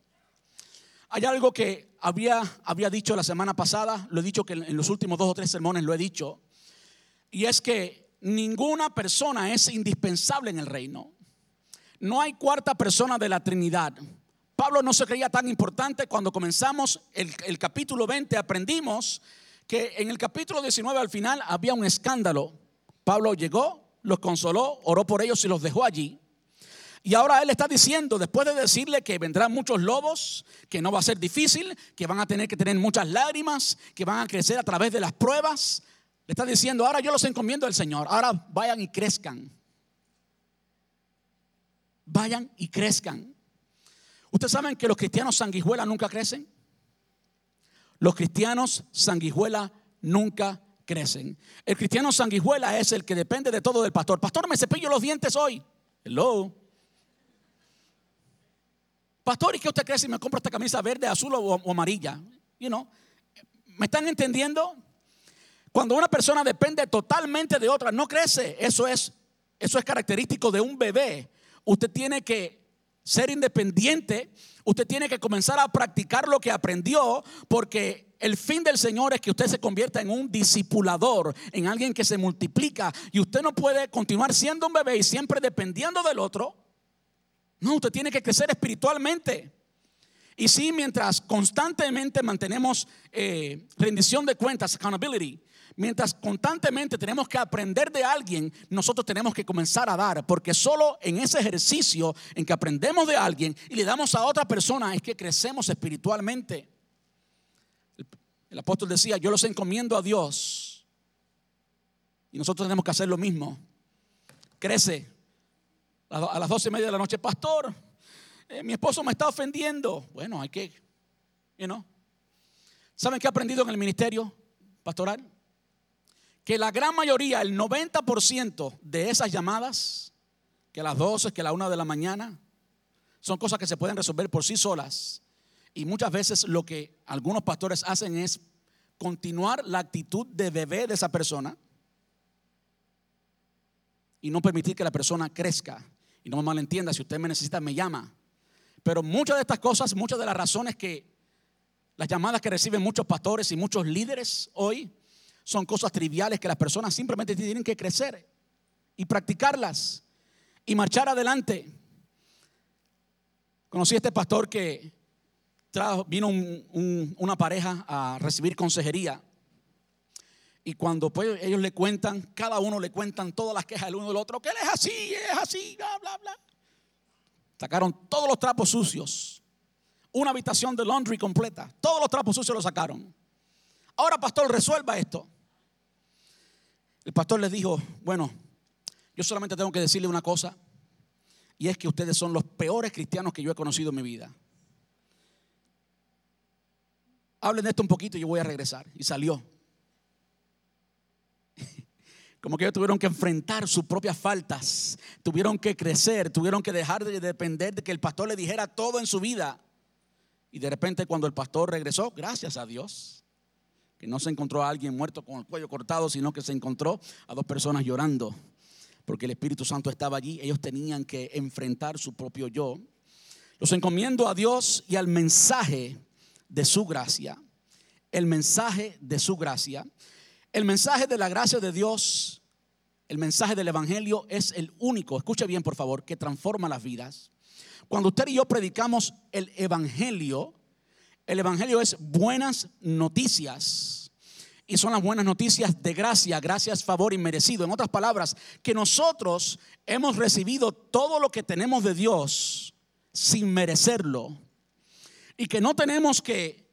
Hay algo que había, había dicho la semana pasada, lo he dicho que en los últimos dos o tres sermones lo he dicho, y es que ninguna persona es indispensable en el reino. No hay cuarta persona de la Trinidad. Pablo no se creía tan importante. Cuando comenzamos el, capítulo 20 aprendimos que en el capítulo 19 al final había un escándalo. Pablo llegó, los consoló, oró por ellos y los dejó allí. Y ahora él está diciendo, después de decirle que vendrán muchos lobos, que no va a ser difícil, que van a tener que tener muchas lágrimas, que van a crecer a través de las pruebas, le está diciendo, ahora yo los encomiendo al Señor, ahora vayan y crezcan. Vayan y crezcan. ¿Ustedes saben que los cristianos sanguijuela nunca crecen? Los cristianos sanguijuela nunca crecen. El cristiano sanguijuela es el que depende de todo del pastor. Pastor, me cepillo los dientes hoy. Hello. Pastor, ¿y qué usted cree si me compra esta camisa verde, azul o, amarilla? You ¿Me están entendiendo? Cuando una persona depende totalmente de otra, no crece. Eso es, eso es característico de un bebé. Usted tiene que ser independiente, usted tiene que comenzar a practicar lo que aprendió porque el fin del Señor es que usted se convierta en un discipulador, en alguien que se multiplica y usted no puede continuar siendo un bebé y siempre dependiendo del otro. No, usted tiene que crecer espiritualmente. Y sí, mientras constantemente mantenemos eh, rendición de cuentas, accountability, Mientras constantemente tenemos que aprender de alguien, nosotros tenemos que comenzar a dar, porque solo en ese ejercicio en que aprendemos de alguien y le damos a otra persona es que crecemos espiritualmente. El, apóstol decía, yo los encomiendo a Dios. Y nosotros tenemos que hacer lo mismo. Crece, a las doce y media de la noche, pastor, eh, mi esposo me está ofendiendo. Bueno, hay que, you know. ¿Saben qué he aprendido en el ministerio pastoral? Que la gran mayoría, el 90% de esas llamadas, que a las 12, que a la 1 de la mañana, son cosas que se pueden resolver por sí solas. Y muchas veces lo que algunos pastores hacen es continuar la actitud de bebé de esa persona y no permitir que la persona crezca. Y no me malentienda, si usted me necesita, me llama. Pero muchas de estas cosas, muchas de las razones que las llamadas que reciben muchos pastores y muchos líderes hoy son cosas triviales que las personas simplemente tienen que crecer y practicarlas y marchar adelante. Conocí a este pastor que vino una pareja a recibir consejería y cuando pues, ellos le cuentan, cada uno le cuentan todas las quejas del uno del otro, que él es así, es así, bla, bla, bla. Sacaron todos los trapos sucios. Una habitación de laundry completa. Todos los trapos sucios los sacaron. Ahora, pastor, resuelva esto. El pastor les dijo, bueno, yo solamente tengo que decirle una cosa. Y es que ustedes son los peores cristianos que yo he conocido en mi vida. Hablen de esto un poquito y yo voy a regresar. Y salió. Como que ellos tuvieron que enfrentar sus propias faltas, tuvieron que crecer, tuvieron que dejar de depender de que el pastor le dijera todo en su vida. Y de repente cuando el pastor regresó, gracias a Dios, que no se encontró a alguien muerto con el cuello cortado, sino que se encontró a dos personas llorando, porque el Espíritu Santo estaba allí, ellos tenían que enfrentar su propio yo. Los encomiendo a Dios y al mensaje de su gracia, el mensaje de su gracia. El mensaje de la gracia de Dios, el mensaje del Evangelio es el único, escuche bien por favor, que transforma las vidas. Cuando usted y yo predicamos el Evangelio, el Evangelio es buenas noticias. Y son las buenas noticias de gracia, gracias, favor y merecido. En otras palabras, que nosotros hemos recibido todo lo que tenemos de Dios sin merecerlo. Y que no tenemos que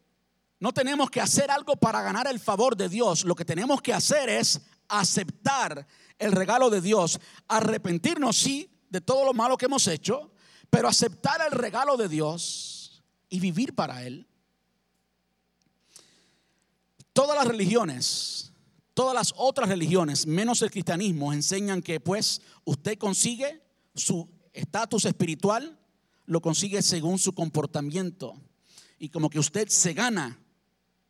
no tenemos que hacer algo para ganar el favor de Dios. Lo que tenemos que hacer es aceptar el regalo de Dios. Arrepentirnos, sí, de todo lo malo que hemos hecho, pero aceptar el regalo de Dios y vivir para Él. Todas las religiones, todas las otras religiones, menos el cristianismo, enseñan que pues usted consigue su estatus espiritual, lo consigue según su comportamiento. Y como que usted se gana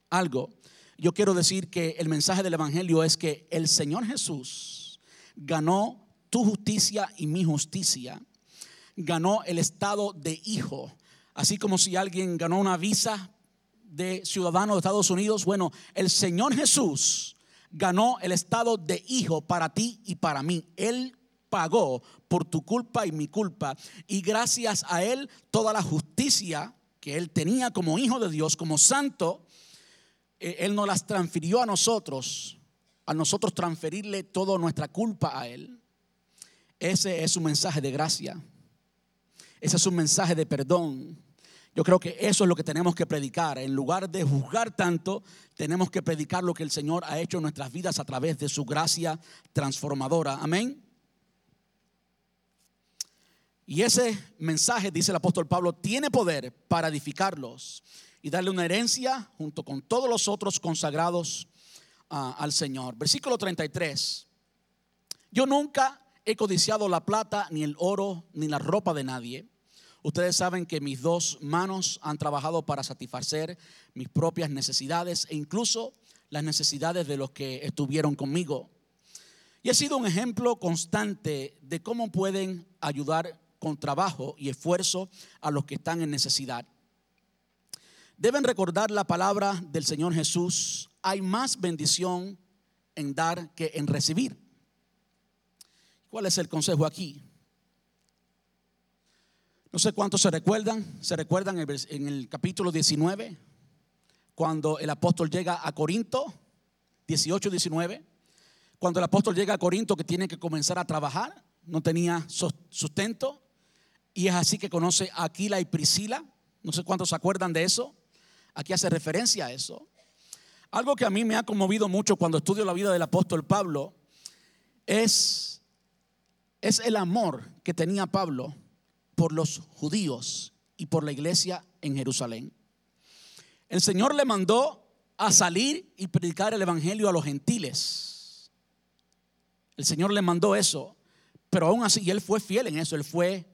algo, yo quiero decir que el mensaje del Evangelio es que el Señor Jesús ganó tu justicia y mi justicia, ganó el estado de hijo, así como si alguien ganó una visa de ciudadano de Estados Unidos, bueno, el Señor Jesús ganó el estado de hijo para ti y para mí. Él pagó por tu culpa y mi culpa. Y gracias a Él, toda la justicia que Él tenía como hijo de Dios, como santo, eh, Él nos las transfirió a nosotros, a nosotros transferirle toda nuestra culpa a Él. Ese es un mensaje de gracia. Ese es un mensaje de perdón. Yo creo que eso es lo que tenemos que predicar. En lugar de juzgar tanto, tenemos que predicar lo que el Señor ha hecho en nuestras vidas a través de su gracia transformadora. Amén. Y ese mensaje, dice el apóstol Pablo, tiene poder para edificarlos y darle una herencia junto con todos los otros consagrados ah, al Señor. Versículo 33. Yo nunca he codiciado la plata, ni el oro, ni la ropa de nadie. Ustedes saben que mis dos manos han trabajado para satisfacer mis propias necesidades e incluso las necesidades de los que estuvieron conmigo. Y he sido un ejemplo constante de cómo pueden ayudar con trabajo y esfuerzo a los que están en necesidad. Deben recordar la palabra del Señor Jesús. Hay más bendición en dar que en recibir. ¿Cuál es el consejo aquí? No sé cuántos se recuerdan. Se recuerdan en el capítulo 19, cuando el apóstol llega a Corinto, 18, 19. Cuando el apóstol llega a Corinto que tiene que comenzar a trabajar, no tenía sustento. Y es así que conoce a Aquila y Priscila. No sé cuántos se acuerdan de eso. Aquí hace referencia a eso. Algo que a mí me ha conmovido mucho cuando estudio la vida del apóstol Pablo es es el amor que tenía Pablo por los judíos y por la iglesia en Jerusalén. El Señor le mandó a salir y predicar el Evangelio a los gentiles. El Señor le mandó eso, pero aún así él fue fiel en eso, él fue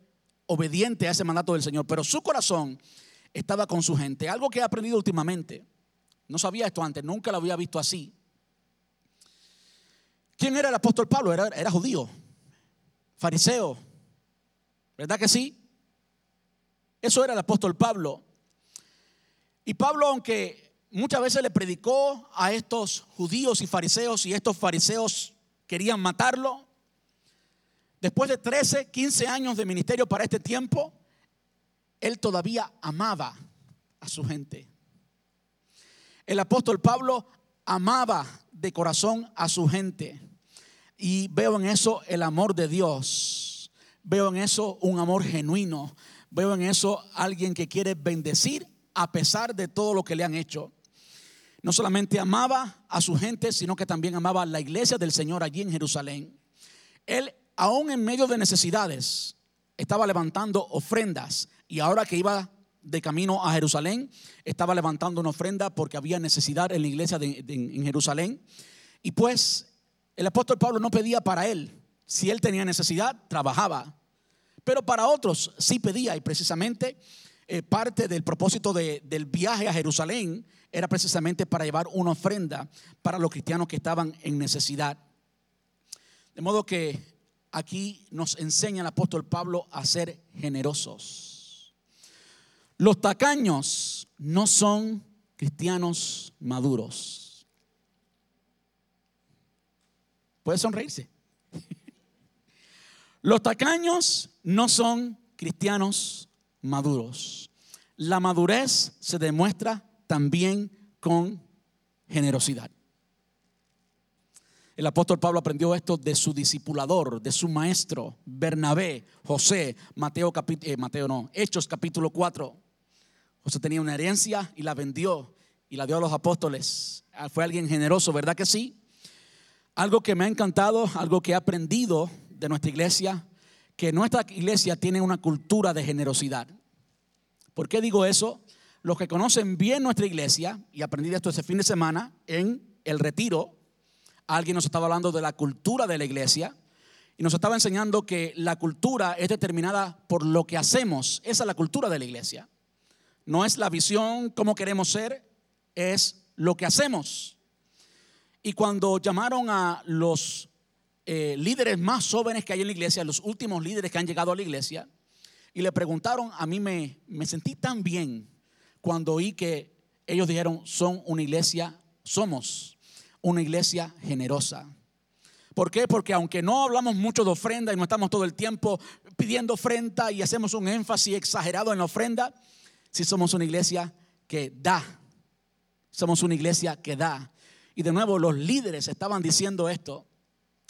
obediente a ese mandato del Señor, pero su corazón estaba con su gente. Algo que he aprendido últimamente, no sabía esto antes, nunca lo había visto así. ¿Quién era el apóstol Pablo? Era, era judío, fariseo, ¿verdad que sí? Eso era el apóstol Pablo. Y Pablo, aunque muchas veces le predicó a estos judíos y fariseos y estos fariseos querían matarlo, después de 13, 15 años de ministerio para este tiempo, él todavía amaba a su gente. El apóstol Pablo amaba de corazón a su gente. Y veo en eso el amor de Dios. Veo en eso un amor genuino. Veo en eso alguien que quiere bendecir a pesar de todo lo que le han hecho. No solamente amaba a su gente, sino que también amaba a la iglesia del Señor allí en Jerusalén. Él, aún en medio de necesidades, estaba levantando ofrendas. Y ahora que iba de camino a Jerusalén, estaba levantando una ofrenda porque había necesidad en la iglesia en Jerusalén. Y pues el apóstol Pablo no pedía para él. Si él tenía necesidad, trabajaba. Pero para otros sí pedía y precisamente eh, parte del propósito del viaje a Jerusalén era precisamente para llevar una ofrenda para los cristianos que estaban en necesidad. De modo que aquí nos enseña el apóstol Pablo a ser generosos. Los tacaños no son cristianos maduros. Puede sonreírse. Los tacaños no son cristianos maduros. La madurez se demuestra también con generosidad. El apóstol Pablo aprendió esto de su discipulador, de su maestro, Bernabé, José, Mateo, eh, no, Hechos capítulo 4. José tenía una herencia y la vendió y la dio a los apóstoles. Fue alguien generoso, ¿verdad que sí? Algo que me ha encantado, algo que he aprendido de nuestra iglesia, que nuestra iglesia tiene una cultura de generosidad. ¿Por qué digo eso? Los que conocen bien nuestra iglesia, y aprendí esto ese fin de semana en el retiro, alguien nos estaba hablando de la cultura de la iglesia y nos estaba enseñando que la cultura es determinada por lo que hacemos. Esa es la cultura de la iglesia. No es la visión, cómo queremos ser, es lo que hacemos. Y cuando llamaron a los eh, líderes más jóvenes que hay en la iglesia, los últimos líderes que han llegado a la iglesia, y le preguntaron, a mí me, me sentí tan bien cuando oí que ellos dijeron, son una iglesia, somos una iglesia generosa. ¿Por qué? Porque aunque no hablamos mucho de ofrenda y no estamos todo el tiempo pidiendo ofrenda y hacemos un énfasis exagerado en la ofrenda, si somos una iglesia que da, somos una iglesia que da. Y de nuevo los líderes estaban diciendo esto.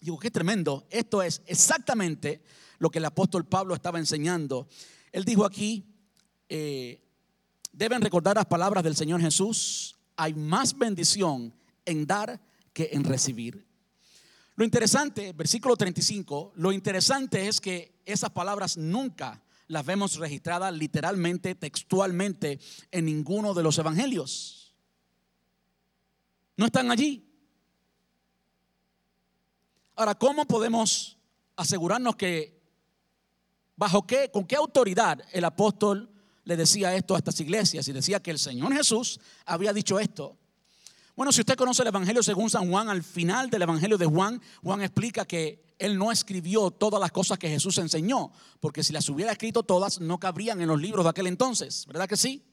Digo, qué tremendo. Esto es exactamente lo que el apóstol Pablo estaba enseñando. Él dijo aquí, eh, deben recordar las palabras del Señor Jesús. Hay más bendición en dar que en recibir. Lo interesante, versículo 35, lo interesante es que esas palabras nunca las vemos registradas literalmente, textualmente en ninguno de los evangelios. No están allí. Ahora, ¿cómo podemos asegurarnos que, bajo qué, con qué autoridad el apóstol le decía esto a estas iglesias y decía que el Señor Jesús había dicho esto? Bueno, si usted conoce el Evangelio según San Juan, al final del Evangelio de Juan, Juan explica que él no escribió todas las cosas que Jesús enseñó, porque si las hubiera escrito todas, no cabrían en los libros de aquel entonces, ¿verdad que sí?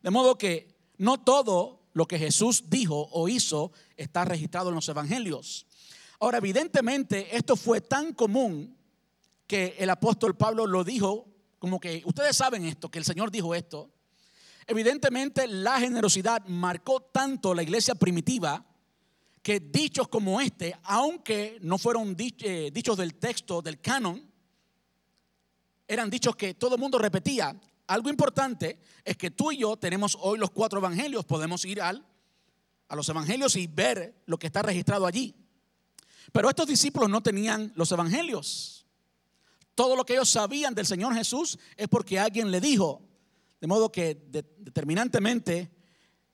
De modo que no todo lo que Jesús dijo o hizo está registrado en los evangelios. Ahora, evidentemente, esto fue tan común que el apóstol Pablo lo dijo, como que ustedes saben esto, que el Señor dijo esto. Evidentemente, la generosidad marcó tanto la iglesia primitiva que dichos como este, aunque no fueron eh, dichos del texto, del canon, eran dichos que todo el mundo repetía algo importante es que tú y yo tenemos hoy los cuatro evangelios. Podemos ir al, a los evangelios y ver lo que está registrado allí. Pero estos discípulos no tenían los evangelios. Todo lo que ellos sabían del Señor Jesús es porque alguien le dijo. De modo que determinantemente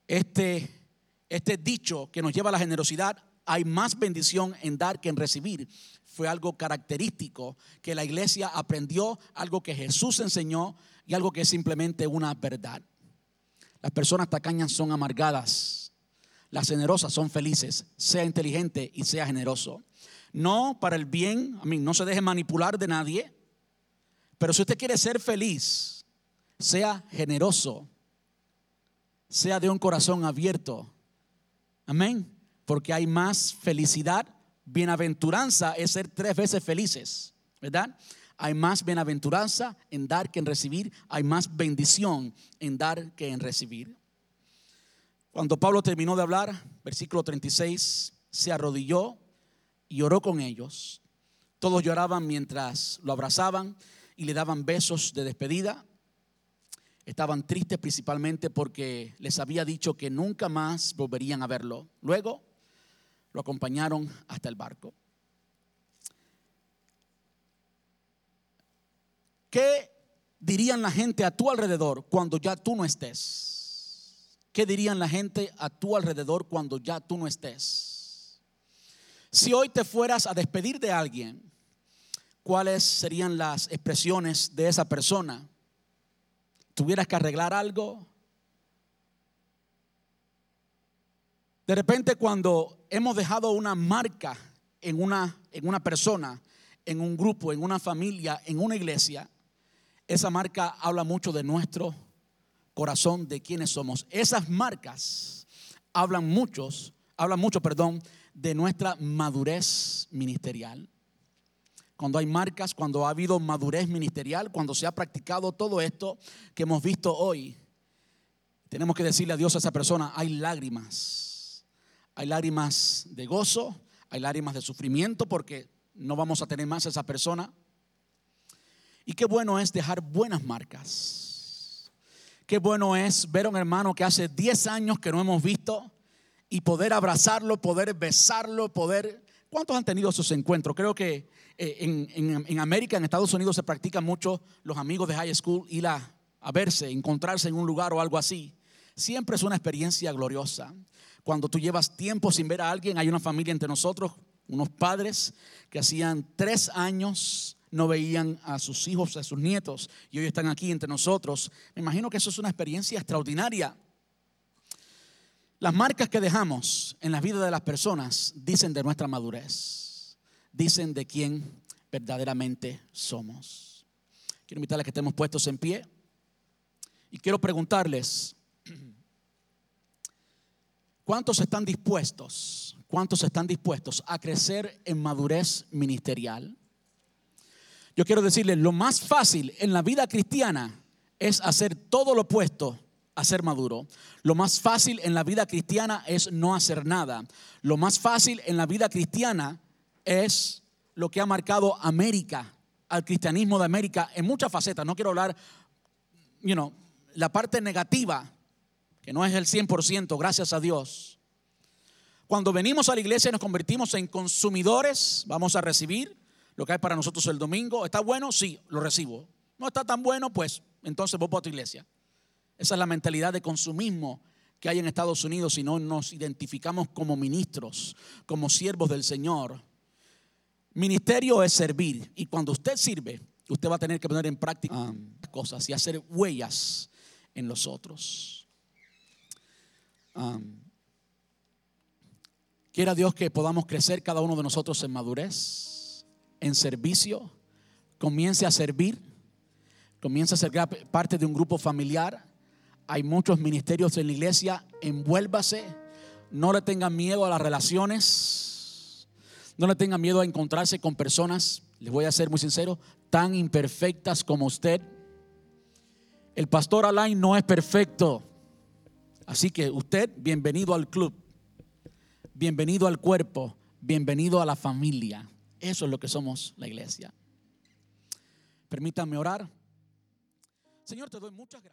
este, este dicho que nos lleva a la generosidad, hay más bendición en dar que en recibir. Fue algo característico que la iglesia aprendió, algo que Jesús enseñó y algo que es simplemente una verdad. Las personas tacañas son amargadas, las generosas son felices, sea inteligente y sea generoso. No para el bien, a mí no se deje manipular de nadie, pero si usted quiere ser feliz, sea generoso, sea de un corazón abierto. Amén. Porque hay más felicidad. Bienaventuranza es ser tres veces felices, ¿verdad? Hay más bienaventuranza en dar que en recibir. Hay más bendición en dar que en recibir. Cuando Pablo terminó de hablar, versículo 36, se arrodilló y oró con ellos. Todos lloraban mientras lo abrazaban y le daban besos de despedida. Estaban tristes principalmente porque les había dicho que nunca más volverían a verlo. Luego lo acompañaron hasta el barco. ¿Qué dirían la gente a tu alrededor cuando ya tú no estés? ¿Qué dirían la gente a tu alrededor cuando ya tú no estés? Si hoy te fueras a despedir de alguien, ¿cuáles serían las expresiones de esa persona? tuvieras que arreglar algo. De repente cuando hemos dejado una marca en una, en una persona, en un grupo, en una familia, en una iglesia, esa marca habla mucho de nuestro corazón, de quiénes somos. Esas marcas hablan muchos, hablan mucho, perdón, de nuestra madurez ministerial cuando hay marcas, cuando ha habido madurez ministerial, cuando se ha practicado todo esto que hemos visto hoy, tenemos que decirle a Dios a esa persona, hay lágrimas, hay lágrimas de gozo, hay lágrimas de sufrimiento porque no vamos a tener más a esa persona. Y qué bueno es dejar buenas marcas. Qué bueno es ver a un hermano que hace 10 años que no hemos visto y poder abrazarlo, poder besarlo, poder... ¿Cuántos han tenido esos encuentros? Creo que eh, en, América, en Estados Unidos se practica mucho los amigos de high school ir a, a verse, encontrarse en un lugar o algo así. Siempre es una experiencia gloriosa. Cuando tú llevas tiempo sin ver a alguien, hay una familia entre nosotros, unos padres que hacían tres años no veían a sus hijos, a sus nietos, y hoy están aquí entre nosotros. Me imagino que eso es una experiencia extraordinaria. Las marcas que dejamos en la vida de las personas dicen de nuestra madurez dicen de quién verdaderamente somos. Quiero invitarles a que estemos puestos en pie y quiero preguntarles, ¿cuántos están dispuestos? ¿Cuántos están dispuestos a crecer en madurez ministerial? Yo quiero decirles, lo más fácil en la vida cristiana es hacer todo lo opuesto a ser maduro. Lo más fácil en la vida cristiana es no hacer nada. Lo más fácil en la vida cristiana es lo que ha marcado América, al cristianismo de América en muchas facetas. No quiero hablar, you know, la parte negativa, que no es el 100%, gracias a Dios. Cuando venimos a la iglesia y nos convertimos en consumidores, vamos a recibir lo que hay para nosotros el domingo. ¿Está bueno? Sí, lo recibo. No está tan bueno, pues entonces voy a tu iglesia. Esa es la mentalidad de consumismo que hay en Estados Unidos si no nos identificamos como ministros, como siervos del Señor. Ministerio es servir. Y cuando usted sirve, usted va a tener que poner en práctica cosas y hacer huellas en los otros. quiera Dios que podamos crecer cada uno de nosotros en madurez, en servicio. Comience a servir. Comience a ser parte de un grupo familiar. Hay muchos ministerios en la iglesia. Envuélvase. No le tengan miedo a las relaciones no le tenga miedo a encontrarse con personas, les voy a ser muy sincero, tan imperfectas como usted. El pastor Alain no es perfecto. Así que usted, bienvenido al club, bienvenido al cuerpo, bienvenido a la familia. Eso es lo que somos la iglesia. Permítanme orar. Señor, te doy muchas gracias.